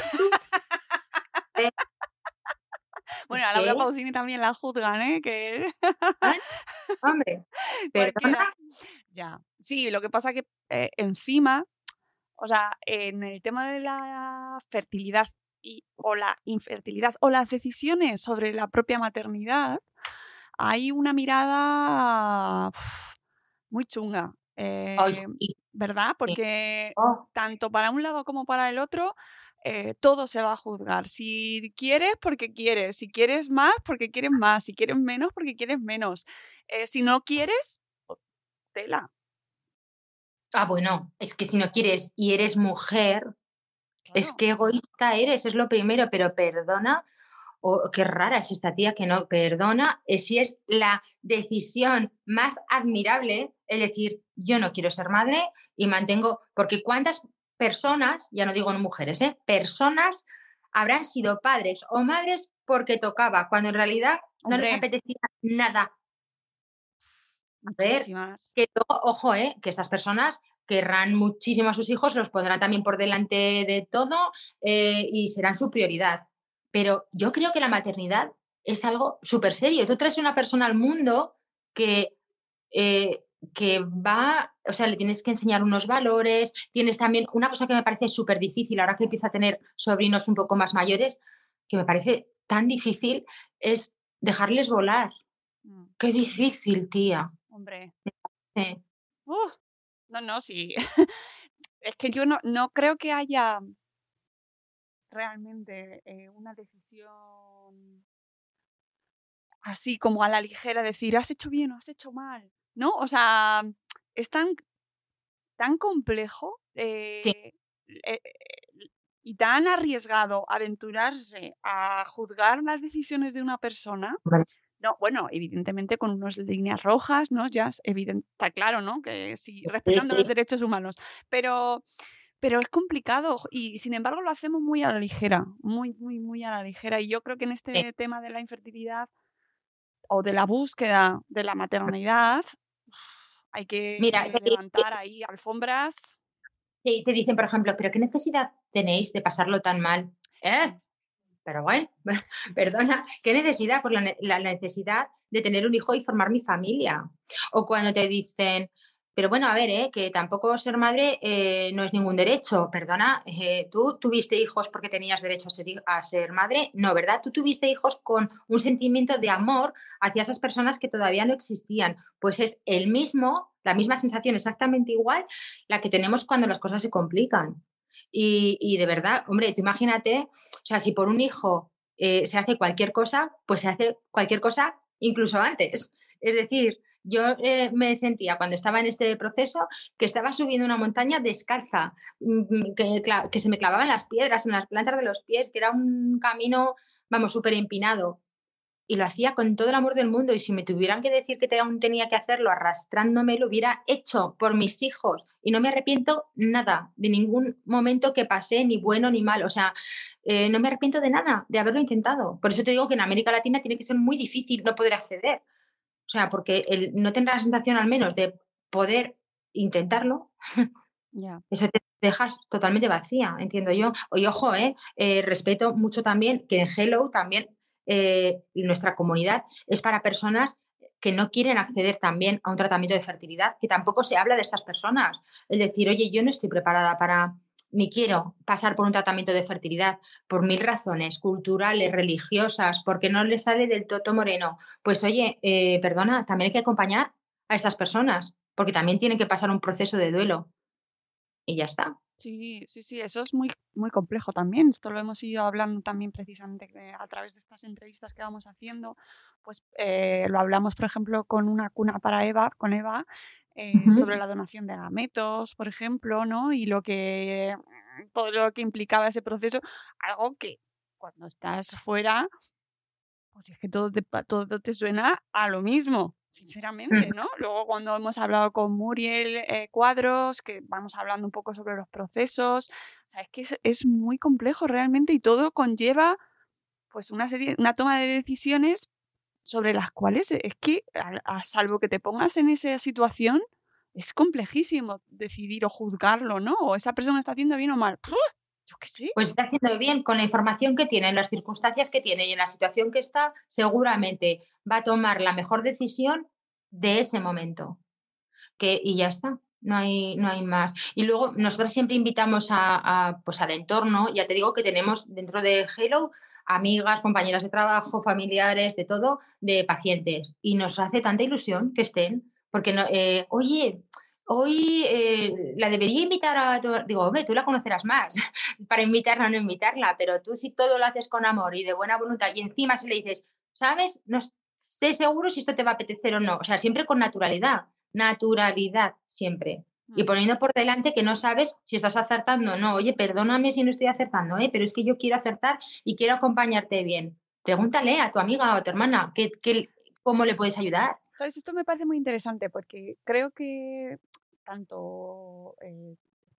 Eh, bueno, a Laura Pausini también la juzgan, ¿eh? Que... Hombre, perdona. Ya. Sí, lo que pasa que eh, encima, o sea, en el tema de la fertilidad y, o la infertilidad o las decisiones sobre la propia maternidad, hay una mirada muy chunga. Eh, ¿Verdad? Porque oh. tanto para un lado como para el otro, eh, todo se va a juzgar. Si quieres, porque quieres. Si quieres más, porque quieres más. Si quieres menos, porque quieres menos. si no quieres, tela. Ah, bueno, es que si no quieres y eres mujer, es que egoísta eres, es lo primero, pero perdona, o qué rara es esta tía que no perdona, es si es la decisión más admirable, es decir, yo no quiero ser madre y mantengo, porque cuántas personas, ya no digo mujeres, ¿eh? personas habrán sido padres o madres porque tocaba, cuando en realidad no les apetecía nada a ver, que ojo, eh, que estas personas querrán muchísimo a sus hijos, los pondrán también por delante de todo eh, y serán su prioridad. Pero yo creo que la maternidad es algo súper serio. Tú traes una persona al mundo que, eh, que va, o sea, le tienes que enseñar unos valores, tienes también una cosa que me parece súper difícil ahora que empieza a tener sobrinos un poco más mayores, que me parece tan difícil, es dejarles volar. Mm. Qué difícil, tía. Hombre. no, no, sí. es que yo no, no creo que haya realmente eh, una decisión así como a la ligera, decir, has hecho bien o has hecho mal, ¿no? O sea, es tan, tan complejo. Eh, eh, y tan arriesgado aventurarse a juzgar las decisiones de una persona, no, bueno, evidentemente con unas líneas rojas, ¿no? Ya es evidente, está claro, ¿no? Que sí, respetando los derechos humanos. Pero, pero es complicado y sin embargo lo hacemos muy a la ligera, muy, muy, muy a la ligera. Y yo creo que en este tema de la infertilidad o de la búsqueda de la maternidad, hay que Mira, levantar ahí alfombras. Sí, te dicen, por ejemplo, pero ¿qué necesidad tenéis de pasarlo tan mal? ¿Eh? Pero bueno, perdona, ¿qué necesidad? Por la, la, necesidad de tener un hijo y formar mi familia. O cuando te dicen, pero bueno, a ver, ¿eh? que tampoco ser madre eh, no es ningún derecho. Perdona, eh, ¿tú tuviste hijos porque tenías derecho a ser, a ser, madre? No, ¿verdad? Tú tuviste hijos con un sentimiento de amor hacia esas personas que todavía no existían. Pues es el mismo, la misma sensación exactamente igual la que tenemos cuando las cosas se complican. Y, y de verdad, hombre, tú imagínate, o sea, si por un hijo se hace cualquier cosa, pues se hace cualquier cosa incluso antes. Es decir, yo eh, me sentía cuando estaba en este proceso que estaba subiendo una montaña descalza, mm, que, que se me clavaban las piedras en las plantas de los pies, que era un camino, vamos, súper empinado. Y lo hacía con todo el amor del mundo. Y si me tuvieran que decir que aún tenía que hacerlo arrastrándome, lo hubiera hecho por mis hijos. Y no me arrepiento nada, de ningún momento que pasé, ni bueno ni mal. O sea, eh, no me arrepiento de nada, de haberlo intentado. Por eso te digo que en América Latina tiene que ser muy difícil no poder acceder. O sea, porque el, no tendrá la sensación al menos de poder intentarlo, eso te dejas totalmente vacía, entiendo yo. Y ojo, eh, eh, respeto mucho también que en Hello también eh, nuestra comunidad es para personas que no quieren acceder también a un tratamiento de fertilidad, que tampoco se habla de estas personas. Es decir, oye, yo no estoy preparada para, ni quiero pasar por un tratamiento de fertilidad por mil razones, culturales, religiosas, porque no le sale del toto moreno, pues oye, eh, perdona, también hay que acompañar a estas personas, porque también tienen que pasar un proceso de duelo. Y ya está. Sí, sí, sí, eso es muy, muy complejo también. Esto lo hemos ido hablando también precisamente a través de estas entrevistas que vamos haciendo. Pues eh, lo hablamos, por ejemplo, con una cuna para Eva, con Eva, eh, sobre la donación de gametos, por ejemplo, ¿no? Y lo que mm, todo lo que implicaba ese proceso, algo que cuando estás fuera, pues es que todo te, todo te suena a lo mismo, sinceramente, ¿no? Luego cuando hemos hablado con Muriel eh, Cuadros, que vamos hablando un poco sobre los procesos, o sea, es que es, es, muy complejo realmente y todo conlleva pues una serie, una toma de decisiones sobre las cuales es que, a, salvo que te pongas en esa situación, es complejísimo decidir o juzgarlo, ¿no? O esa persona está haciendo bien o mal. Yo qué sé. Pues está haciendo bien con la información que tiene, en las circunstancias que tiene y en la situación que está, seguramente va a tomar la mejor decisión de ese momento. Que, y ya está. No hay, no hay más. Y luego nosotros siempre invitamos a, a, pues al entorno, ya te digo que tenemos dentro de Hello amigas, compañeras de trabajo, familiares, de todo, de pacientes. Y nos hace tanta ilusión que estén, porque, no, eh, oye, hoy eh, la debería invitar a tu... Digo, hombre, tú la conocerás más para invitarla o no invitarla, pero tú si todo lo haces con amor y de buena voluntad y encima si le dices, ¿sabes? No esté seguro si esto te va a apetecer o no. O sea, siempre con naturalidad. Naturalidad, siempre y mm. poniendo por delante que no sabes si estás acertando o no. Oye, perdóname si no estoy acertando, ¿eh? pero es que yo quiero acertar y quiero acompañarte bien. Pregúntale a tu amiga o a tu hermana ¿qué, qué, cómo le puedes ayudar. Sabes, esto me parece muy interesante porque creo que tanto eh,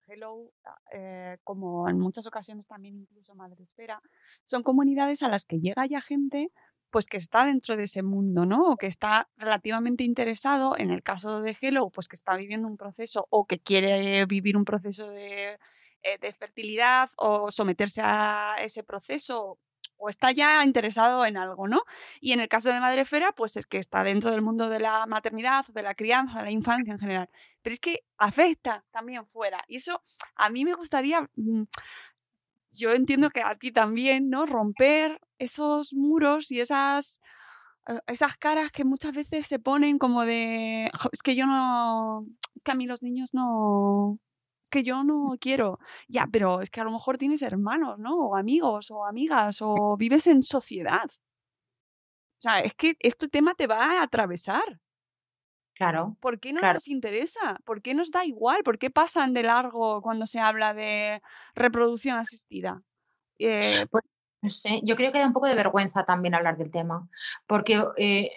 Hello eh, como en muchas ocasiones también incluso Madresfera son comunidades a las que llega ya gente pues que está dentro de ese mundo, ¿no? O que está relativamente interesado, en el caso de Hello, pues que está viviendo un proceso o que quiere vivir un proceso de, eh, fertilidad o someterse a ese proceso o está ya interesado en algo, ¿no? Y en el caso de Madrefera, pues es que está dentro del mundo de la maternidad, de la crianza, de la infancia en general. Pero es que afecta también fuera. Y eso a mí me gustaría mm, yo entiendo que a ti también, ¿no? Romper esos muros y esas, eh, esas caras que muchas veces se ponen como de, es que yo no, es que a mí los niños no, es que yo no quiero. Ya, pero es que a lo mejor tienes hermanos, ¿no? O amigos o amigas o vives en sociedad. O sea, es que este tema te va a atravesar. Claro. ¿Por qué no nos interesa? ¿Por qué nos da igual? ¿Por qué pasan de largo cuando se habla de reproducción asistida? Eh, pues, no sé, yo creo que da un poco de vergüenza también hablar del tema, porque eh,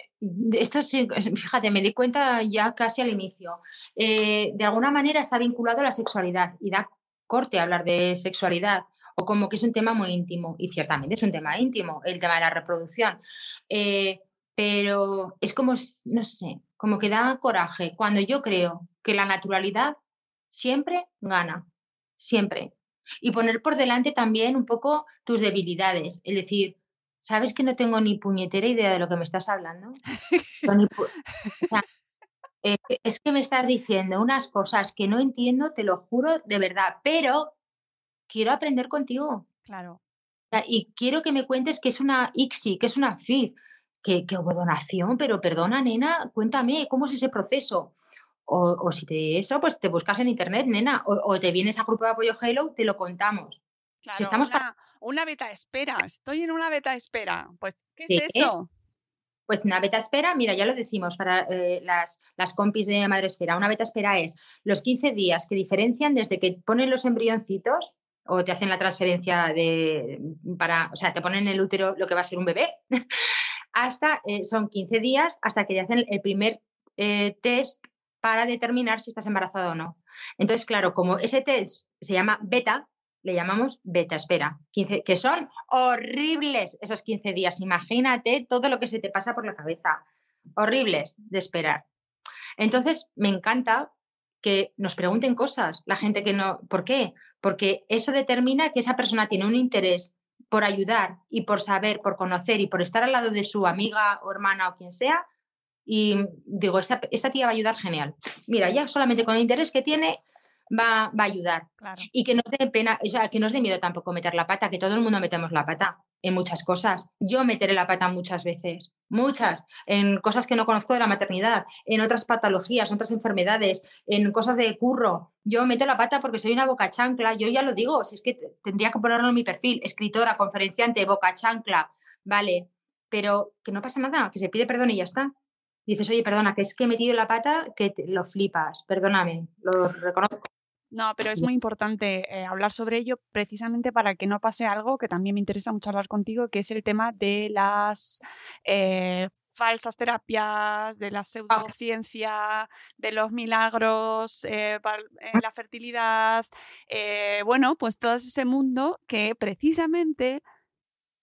esto sí, fíjate, me di cuenta ya casi al inicio. Eh, de alguna manera está vinculado a la sexualidad y da corte hablar de sexualidad o como que es un tema muy íntimo y ciertamente es un tema íntimo el tema de la reproducción. pero es como, no sé, como que da coraje cuando yo creo que la naturalidad siempre gana, siempre. Y poner por delante también un poco tus debilidades, es decir, ¿sabes que no tengo ni puñetera idea de lo que me estás hablando? Eh, es que me estás diciendo unas cosas que no entiendo, te lo juro de verdad, pero quiero aprender contigo. Claro. Y quiero que me cuentes que es una ICSI, que es una FID, que, hubo donación, pero perdona, nena, cuéntame, ¿cómo es ese proceso? O, si te eso, pues te buscas en internet, nena, o, te vienes a grupo de apoyo Hello, te lo contamos. Claro, si estamos una, una, beta espera, estoy en una beta espera. Pues, ¿qué es eso? Pues una beta espera, mira, ya lo decimos para eh, las, las compis de Madre Espera. Una beta espera es los 15 días que diferencian desde que ponen los embrioncitos o te hacen la transferencia de para, o sea, te ponen en el útero lo que va a ser un bebé, hasta, eh, son 15 días hasta que te hacen el primer eh, test para determinar si estás embarazada o no. Entonces, claro, como ese test se llama beta, le llamamos beta espera, 15, que son horribles esos 15 días. Imagínate todo lo que se te pasa por la cabeza. Horribles de esperar. Entonces, me encanta que nos pregunten cosas, la gente que no, ¿por qué? Porque eso determina que esa persona tiene un interés por ayudar y por saber, por conocer y por estar al lado de su amiga o hermana o quien sea. Y digo, esta, tía va a ayudar genial. Mira, ya solamente con el interés que tiene va, va a ayudar. Y que no dé pena, o sea, que nos dé miedo tampoco meter la pata, que todo el mundo metemos la pata en muchas cosas. Yo meteré la pata muchas veces, muchas, en cosas que no conozco de la maternidad, en otras patologías, otras enfermedades, en cosas de curro. Yo meto la pata porque soy una boca chancla, yo ya lo digo, si es que tendría que ponerlo en mi perfil, escritora, conferenciante, boca chancla, vale, pero que no pasa nada, que se pide perdón y ya está. Dices, oye, perdona, que es que he metido la pata, que lo flipas, perdóname, lo reconozco. No, pero es muy importante eh, hablar sobre ello precisamente para que no pase algo que también me interesa mucho hablar contigo, que es el tema de las eh, falsas terapias, de la pseudociencia, de los milagros, eh, para, la fertilidad, bueno, pues todo ese mundo que precisamente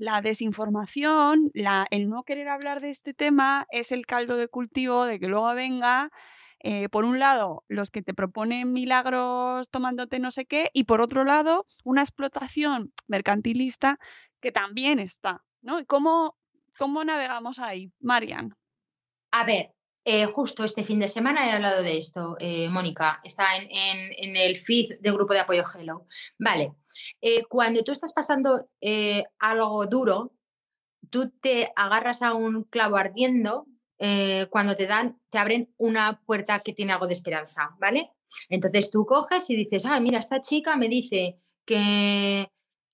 La desinformación, el no querer hablar de este tema es el caldo de cultivo de que luego venga, eh, por un lado, los que te proponen milagros tomándote no sé qué, y por otro lado, una explotación mercantilista que también está. ¿no? ¿Cómo, cómo navegamos ahí, Marian? A ver, eh, justo este fin de semana he hablado de esto, eh, Mónica, está en, el feed del grupo de apoyo Hello. Vale, eh, cuando tú estás pasando algo duro, tú te agarras a un clavo ardiendo cuando te dan, te abren una puerta que tiene algo de esperanza, ¿vale? Entonces tú coges y dices, ah, mira, esta chica me dice que,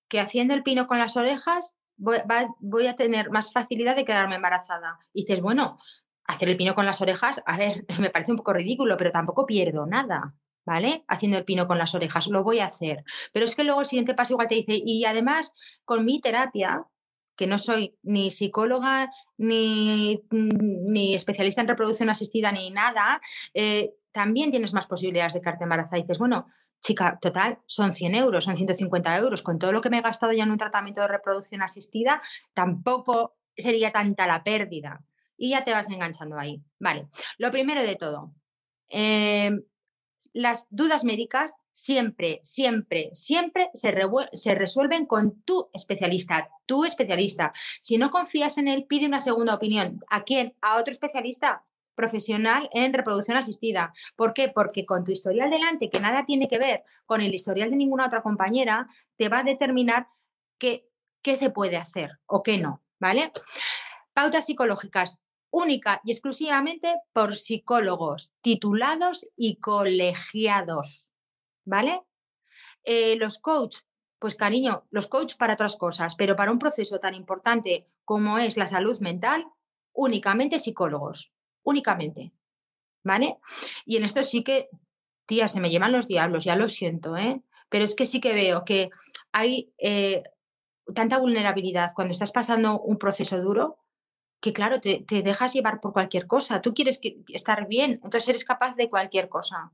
que haciendo el pino con las orejas voy, voy, a tener más facilidad de quedarme embarazada. Y dices, bueno, hacer el pino con las orejas, a ver, me parece un poco ridículo, pero tampoco pierdo nada, ¿vale? Haciendo el pino con las orejas, lo voy a hacer. Pero es que luego el siguiente paso igual te dice, y además con mi terapia, que no soy ni psicóloga, ni, ni especialista en reproducción asistida, ni nada, eh, también tienes más posibilidades de quedarte embarazada. Y dices, bueno, chica, total, son 100 euros, son 150 euros. Con todo lo que me he gastado ya en un tratamiento de reproducción asistida, tampoco sería tanta la pérdida. Y ya te vas enganchando ahí. Vale, lo primero de todo, eh, las dudas médicas siempre, siempre, siempre se, se, resuelven con tu especialista, tu especialista. Si no confías en él, pide una segunda opinión. ¿A quién? A otro especialista profesional en reproducción asistida. ¿Por qué? Porque con tu historial delante, que nada tiene que ver con el historial de ninguna otra compañera, te va a determinar qué, qué se puede hacer o qué no, ¿vale? Pautas psicológicas única y exclusivamente por psicólogos titulados y colegiados, ¿vale? Eh, los coach, pues cariño, los coach para otras cosas, pero para un proceso tan importante como es la salud mental, únicamente psicólogos, únicamente, ¿vale? Y en esto sí que, tía, se me llevan los diablos, ya lo siento, ¿eh? Pero es que sí que veo que hay eh, tanta vulnerabilidad cuando estás pasando un proceso duro que claro, te, dejas llevar por cualquier cosa. Tú quieres estar bien, entonces eres capaz de cualquier cosa.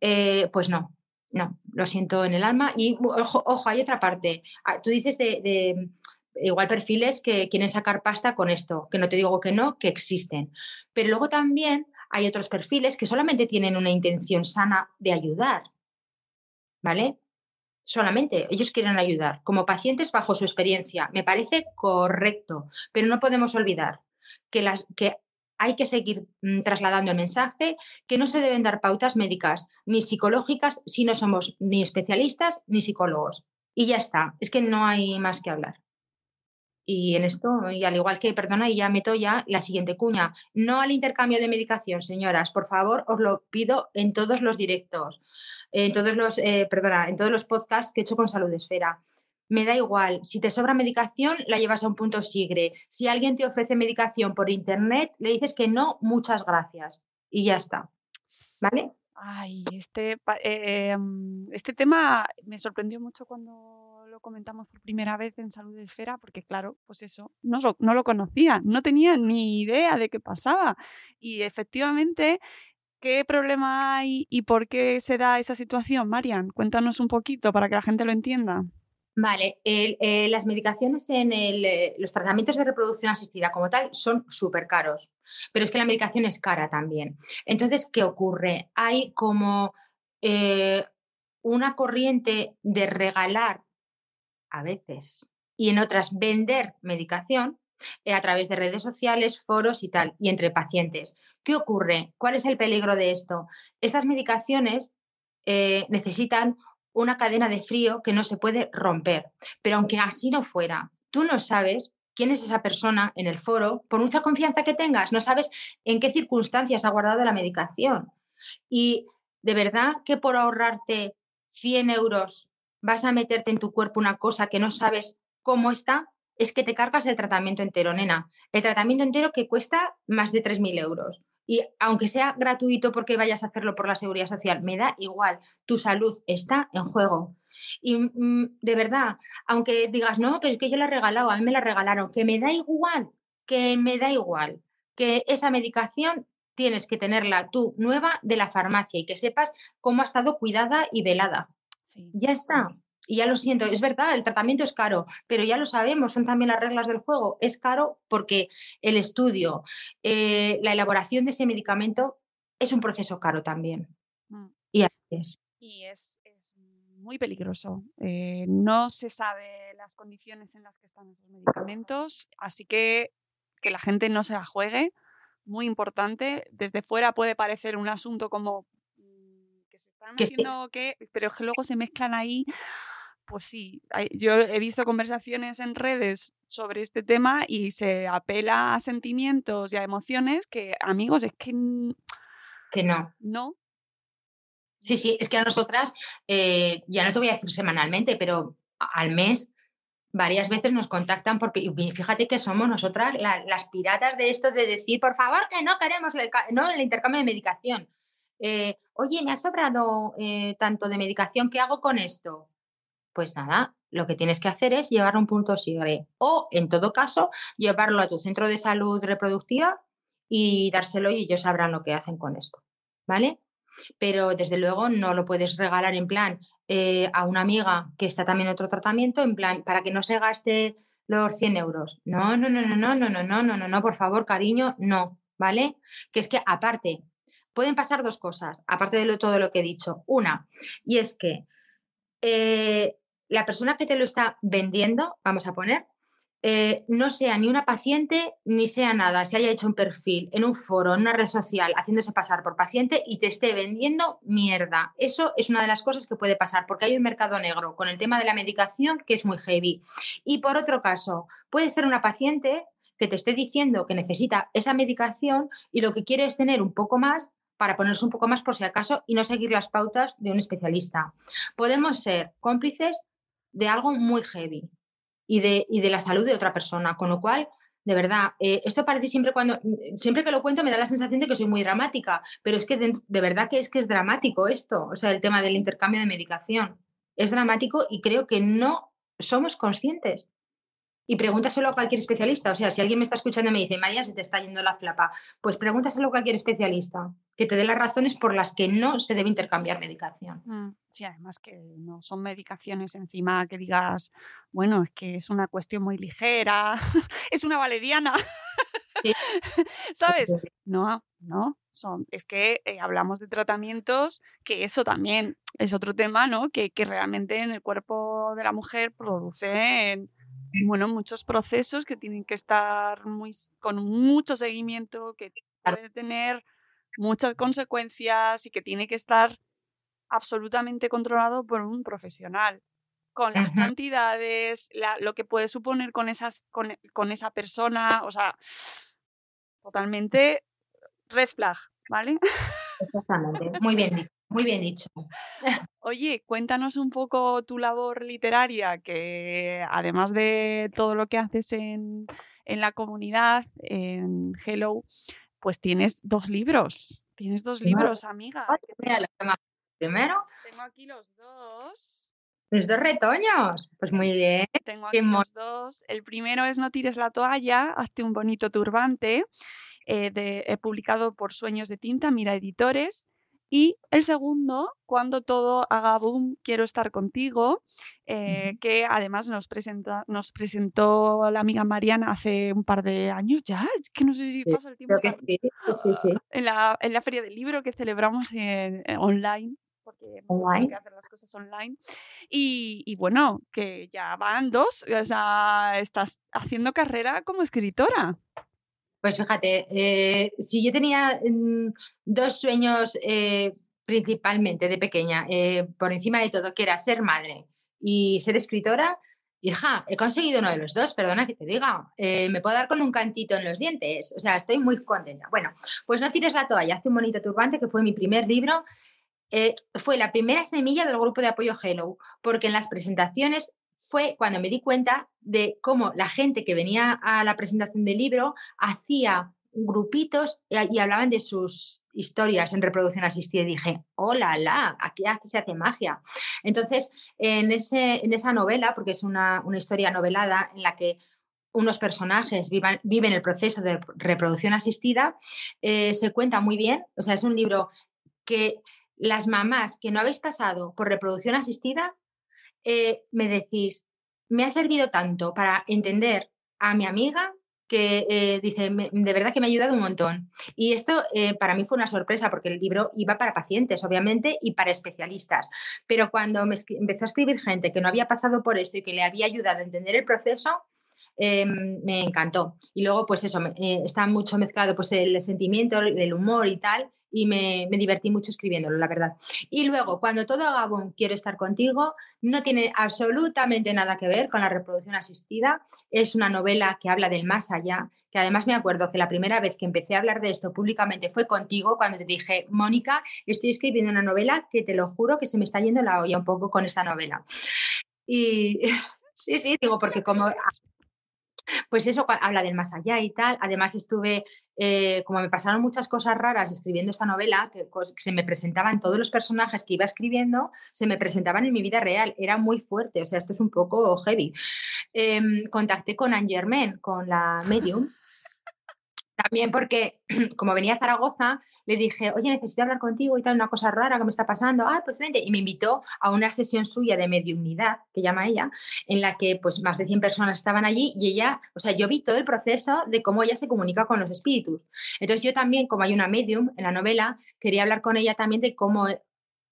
Eh, pues no, no, lo siento en el alma. Y ojo, ojo hay otra parte. Ah, tú dices de, igual perfiles que quieren sacar pasta con esto, que no te digo que no, que existen. Pero luego también hay otros perfiles que solamente tienen una intención sana de ayudar. ¿Vale? Solamente, ellos quieren ayudar, como pacientes bajo su experiencia. Me parece correcto, pero no podemos olvidar que, las, que hay que seguir mm, trasladando el mensaje, que no se deben dar pautas médicas ni psicológicas si no somos ni especialistas ni psicólogos. Y ya está, es que no hay más que hablar. Y en esto, y al igual que, perdona, y ya meto ya la siguiente cuña, no al intercambio de medicación, señoras, por favor, os lo pido en todos los directos en todos los, eh, perdona, en todos los podcasts que he hecho con Salud Esfera. Me da igual, si te sobra medicación, la llevas a un punto sigre. Si alguien te ofrece medicación por internet, le dices que no, muchas gracias. Y ya está. ¿Vale? Ay, este, em, este tema me sorprendió mucho cuando lo comentamos por primera vez en Salud Esfera, porque claro, pues eso, no no lo conocía, no tenía ni idea de qué pasaba. Y efectivamente ¿Qué problema hay y por qué se da esa situación, Marian? Cuéntanos un poquito para que la gente lo entienda. Vale, eh, las medicaciones en eh, los tratamientos de reproducción asistida como tal son súper caros, pero es que la medicación es cara también. Entonces, ¿qué ocurre? Hay como eh, una corriente de regalar a veces y en otras vender medicación eh, a través de redes sociales, foros y tal, y entre pacientes. ¿Qué ocurre? ¿Cuál es el peligro de esto? Estas medicaciones eh, necesitan una cadena de frío que no se puede romper, pero aunque así no fuera, tú no sabes quién es esa persona en el foro, por mucha confianza que tengas, no sabes en qué circunstancias ha guardado la medicación. Y de verdad que por ahorrarte 100 euros vas a meterte en tu cuerpo una cosa que no sabes cómo está, es que te cargas el tratamiento entero, nena. El tratamiento entero que cuesta más de 3.000 euros. Y aunque sea gratuito porque vayas a hacerlo por la seguridad social, me da igual. Tu salud está en juego. Y mm, de verdad, aunque digas, no, pero es que yo la he regalado, a mí me la regalaron, que me da igual, que me da igual, que esa medicación tienes que tenerla tú nueva de la farmacia y que sepas cómo ha estado cuidada y velada. Ya está. Y ya lo siento, es verdad, el tratamiento es caro, pero ya lo sabemos, son también las reglas del juego. Es caro porque el estudio, eh, la elaboración de ese medicamento es un proceso caro también. Mm. Y así es. Y es, muy peligroso. Eh, no se sabe las condiciones en las que están los medicamentos, así que que la gente no se la juegue. Muy importante. Desde fuera puede parecer un asunto como mm, que se están haciendo que, pero que luego se mezclan ahí pues sí, yo he visto conversaciones en redes sobre este tema y se apela a sentimientos y a emociones que, amigos, es que... Que no. No. Sí, sí, es que a nosotras, eh, ya no te voy a decir semanalmente, pero al mes varias veces nos contactan porque fíjate que somos nosotras las piratas de esto de decir, por favor, que no queremos el, no, el intercambio de medicación. Eh, Oye, me ha sobrado eh, tanto de medicación, ¿qué hago con esto? Pues nada, lo que tienes que hacer es llevarlo a un punto sigue o, en todo caso, llevarlo a tu centro de salud reproductiva y dárselo y ellos sabrán lo que hacen con esto, ¿vale? Pero desde luego no lo puedes regalar en plan eh, a una amiga que está también en otro tratamiento, en plan, para que no se gaste los 100 euros. No, no, no, no, no, no, no, no, no, no, no, por favor, cariño, no, ¿vale? Que es que aparte, pueden pasar dos cosas, aparte de todo lo que he dicho. Una, y es que eh, la persona que te lo está vendiendo, vamos a poner, eh, no sea ni una paciente ni sea nada, se haya hecho un perfil en un foro, en una red social, haciéndose pasar por paciente y te esté vendiendo mierda. Eso es una de las cosas que puede pasar porque hay un mercado negro con el tema de la medicación que es muy heavy. Y por otro caso, puede ser una paciente que te esté diciendo que necesita esa medicación y lo que quiere es tener un poco más para ponerse un poco más por si acaso y no seguir las pautas de un especialista. Podemos ser cómplices de algo muy heavy y de, y de la salud de otra persona. Con lo cual, de verdad, eh, esto parece siempre cuando, siempre que lo cuento me da la sensación de que soy muy dramática, pero es que de, de, verdad que es que es dramático esto, o sea, el tema del intercambio de medicación. Es dramático y creo que no somos conscientes y pregúntaselo a cualquier especialista. O sea, si alguien me está escuchando y me dice, María, se te está yendo la flapa, pues pregúntaselo a cualquier especialista que te dé las razones por las que no se debe intercambiar medicación. Mm, sí, además que no son medicaciones encima que digas, bueno, es que es una cuestión muy ligera, es una valeriana. ¿Sabes? No, no, son, es que eh, hablamos de tratamientos que eso también es otro tema, ¿no? Que, que realmente en el cuerpo de la mujer producen bueno, muchos procesos que tienen que estar muy, con mucho seguimiento, que puede tener muchas consecuencias y que tiene que estar absolutamente controlado por un profesional con las cantidades, lo que puede suponer con, esas, con, con, esa persona, o sea, totalmente red flag, ¿vale? Exactamente, muy bien. Muy bien dicho. Oye, cuéntanos un poco tu labor literaria, que además de todo lo que haces en, en la comunidad, en Hello, pues tienes dos libros. Tienes dos libros, amiga. Primero. Tengo aquí los dos. Los dos retoños. Pues muy bien. Tengo aquí los dos. El primero es No tires la toalla, hazte un bonito turbante. Eh, de, he publicado por Sueños de Tinta, Mira Editores. Y el segundo, cuando todo haga boom, quiero estar contigo, eh, que además nos, presenta, nos presentó la amiga Mariana hace un par de años ya, es que no sé si pasa el tiempo. Creo que sí, sí, sí. En la, en la feria del libro que celebramos en, online porque hay que hacer las cosas online. Y, y, bueno, que ya van dos, o sea, estás haciendo carrera como escritora. Pues fíjate, eh, si yo tenía mm, dos sueños eh, principalmente de pequeña, eh, por encima de todo, que era ser madre y ser escritora, hija, he conseguido uno de los dos, perdona que te diga, me puedo dar con un cantito en los dientes, o sea, estoy muy contenta. Bueno, pues no tires la toalla, hazte un bonito turbante, que fue mi primer libro. fue la primera semilla del grupo de apoyo Hello, porque en las presentaciones fue cuando me di cuenta de cómo la gente que venía a la presentación del libro hacía grupitos y, hablaban de sus historias en reproducción asistida y dije, hola, la, aquí se hace magia. Entonces, en, ese, en esa novela, porque es una, historia novelada en la que unos personajes viven el proceso de reproducción asistida, eh, se cuenta muy bien, o sea, es un libro que las mamás que no habéis pasado por reproducción asistida eh, me decís, me ha servido tanto para entender a mi amiga que eh, dice, de verdad que me ha ayudado un montón. Y esto eh, para mí fue una sorpresa porque el libro iba para pacientes, obviamente, y para especialistas. Pero cuando me empezó a escribir gente que no había pasado por esto y que le había ayudado a entender el proceso, me encantó. Y luego, pues eso, está mucho mezclado pues el sentimiento, el humor y tal, y me, divertí mucho escribiéndolo, la verdad. Y luego, cuando todo haga boom, quiero estar contigo, no tiene absolutamente nada que ver con la reproducción asistida. Es una novela que habla del más allá, que además me acuerdo que la primera vez que empecé a hablar de esto públicamente fue contigo, cuando te dije, Mónica, estoy escribiendo una novela que te lo juro que se me está yendo la olla un poco con esta novela. Y sí, sí, digo, porque como pues eso habla del más allá y tal. Además estuve eh, como me pasaron muchas cosas raras escribiendo esta novela, que, se me presentaban todos los personajes que iba escribiendo, se me presentaban en mi vida real. Era muy fuerte, o sea, esto es un poco heavy. Em, contacté con Anne Germain, con la medium, también porque, como venía a Zaragoza, le dije, oye, necesito hablar contigo y tal, una cosa rara que me está pasando. Ah, pues vente. Y me invitó a una sesión suya de mediunidad, que llama ella, en la que pues más de 100 personas estaban allí y ella, o sea, yo vi todo el proceso de cómo ella se comunica con los espíritus. Entonces yo también, como hay una medium en la novela, quería hablar con ella también de cómo,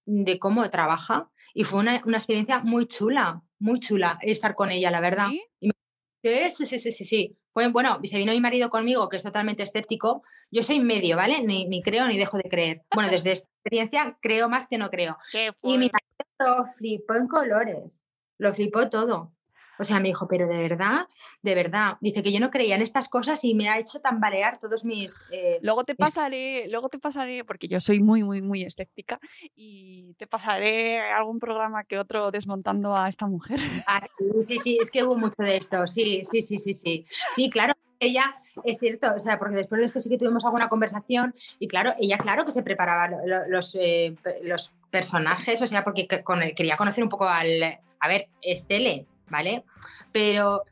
de cómo trabaja. Y fue una, experiencia muy chula, muy chula estar con ella, la verdad. sí, sí, sí, sí, sí. Fue, bueno, se vino mi marido conmigo, que es totalmente escéptico. Yo soy medio, ¿vale? Ni, ni creo ni dejo de creer. Bueno, desde esta experiencia creo más que no creo. y mi marido lo flipó en colores. Lo flipó todo. O sea, me dijo, pero de verdad, de verdad. Dice que yo no creía en estas cosas y me ha hecho tambalear todos mis. Eh, luego te pasaré, luego te pasaré, porque yo soy muy, muy, muy escéptica, y te pasaré algún programa que otro desmontando a esta mujer. Ah, sí, sí, sí, es que hubo mucho de esto. Sí, sí, sí, sí, sí. Sí, claro. Ella, es cierto, o sea, porque después de esto sí que tuvimos alguna conversación y claro, ella claro que se preparaba los, eh, los personajes, o sea, porque con él quería conocer un poco al, a ver, Estele, ¿vale? Pero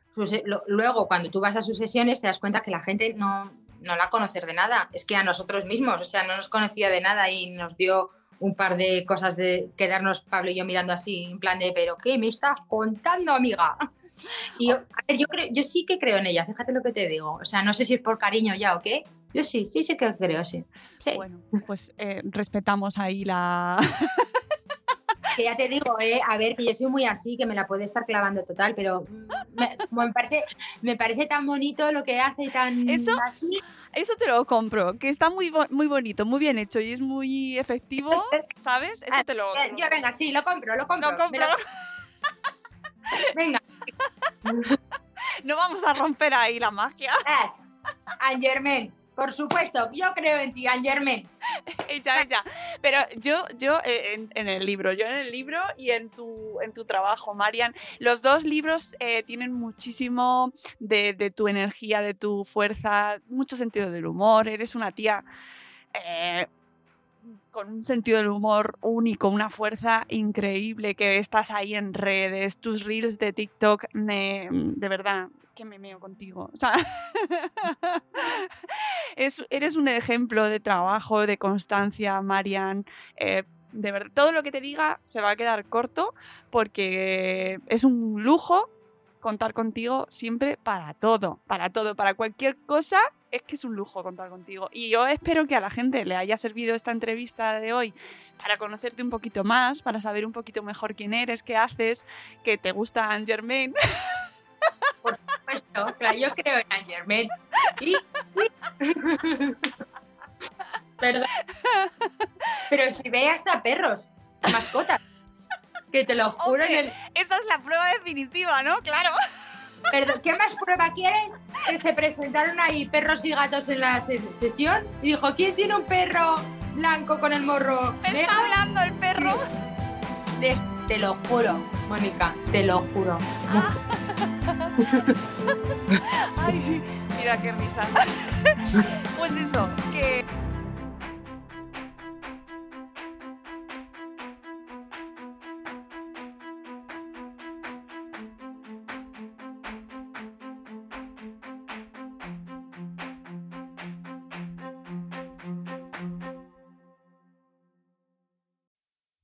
luego cuando tú vas a sus sesiones te das cuenta que la gente no, no la conoce de nada, es que a nosotros mismos, o sea, no nos conocía de nada y nos dio un par de cosas de quedarnos Pablo y yo mirando así, en plan de, pero ¿qué me estás contando, amiga? Y yo, a ver, yo, creo, yo sí que creo en ella, fíjate lo que te digo. O sea, no sé si es por cariño ya o qué. Yo sí, sí, sí que creo, sí. Bueno, pues eh, respetamos ahí la... que ya te digo, eh, a ver, que yo soy muy así, que me la puede estar clavando total, pero me, parece, me parece tan bonito lo que hace, tan eso, así. Eso te lo compro, que está muy, muy bonito, muy bien hecho y es muy efectivo, ¿sabes? Eso te lo compro. Yo, venga, sí, lo compro, lo compro. Lo compro. venga. no vamos a romper ahí la magia. Eh, Angermen, por supuesto, yo creo en ti, Angermen. ella, ella. Pero yo, yo eh, en, el libro, yo en el libro y en tu, en tu trabajo, Marian, los dos libros eh, tienen muchísimo de, tu energía, de tu fuerza, mucho sentido del humor. Eres una tía eh, con un sentido del humor único, una fuerza increíble, que estás ahí en redes, tus reels de TikTok, de verdad, que me meo contigo. O sea, eres un ejemplo de trabajo, de constancia, Marian. Eh, de verdad, todo lo que te diga se va a quedar corto porque es un lujo contar contigo siempre para todo, para todo, para cualquier cosa. Es que es un lujo contar contigo. Y yo espero que a la gente le haya servido esta entrevista de hoy para conocerte un poquito más, para saber un poquito mejor quién eres, qué haces, que te gusta Anne Germain. Por supuesto, claro, yo creo en Anne Germain. Perdón. Pero si ve hasta perros, mascotas. Que te lo juro en el... Esa es la prueba definitiva, ¿no? Claro. Perdón, ¿qué más prueba quieres? Que se presentaron ahí perros y gatos en la sesión y dijo, ¿quién tiene un perro blanco con el morro? ¿Me está hablando el perro? te lo juro, Mónica, te lo juro. Ay, mira qué risa. Pues eso, que...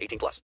18 plus.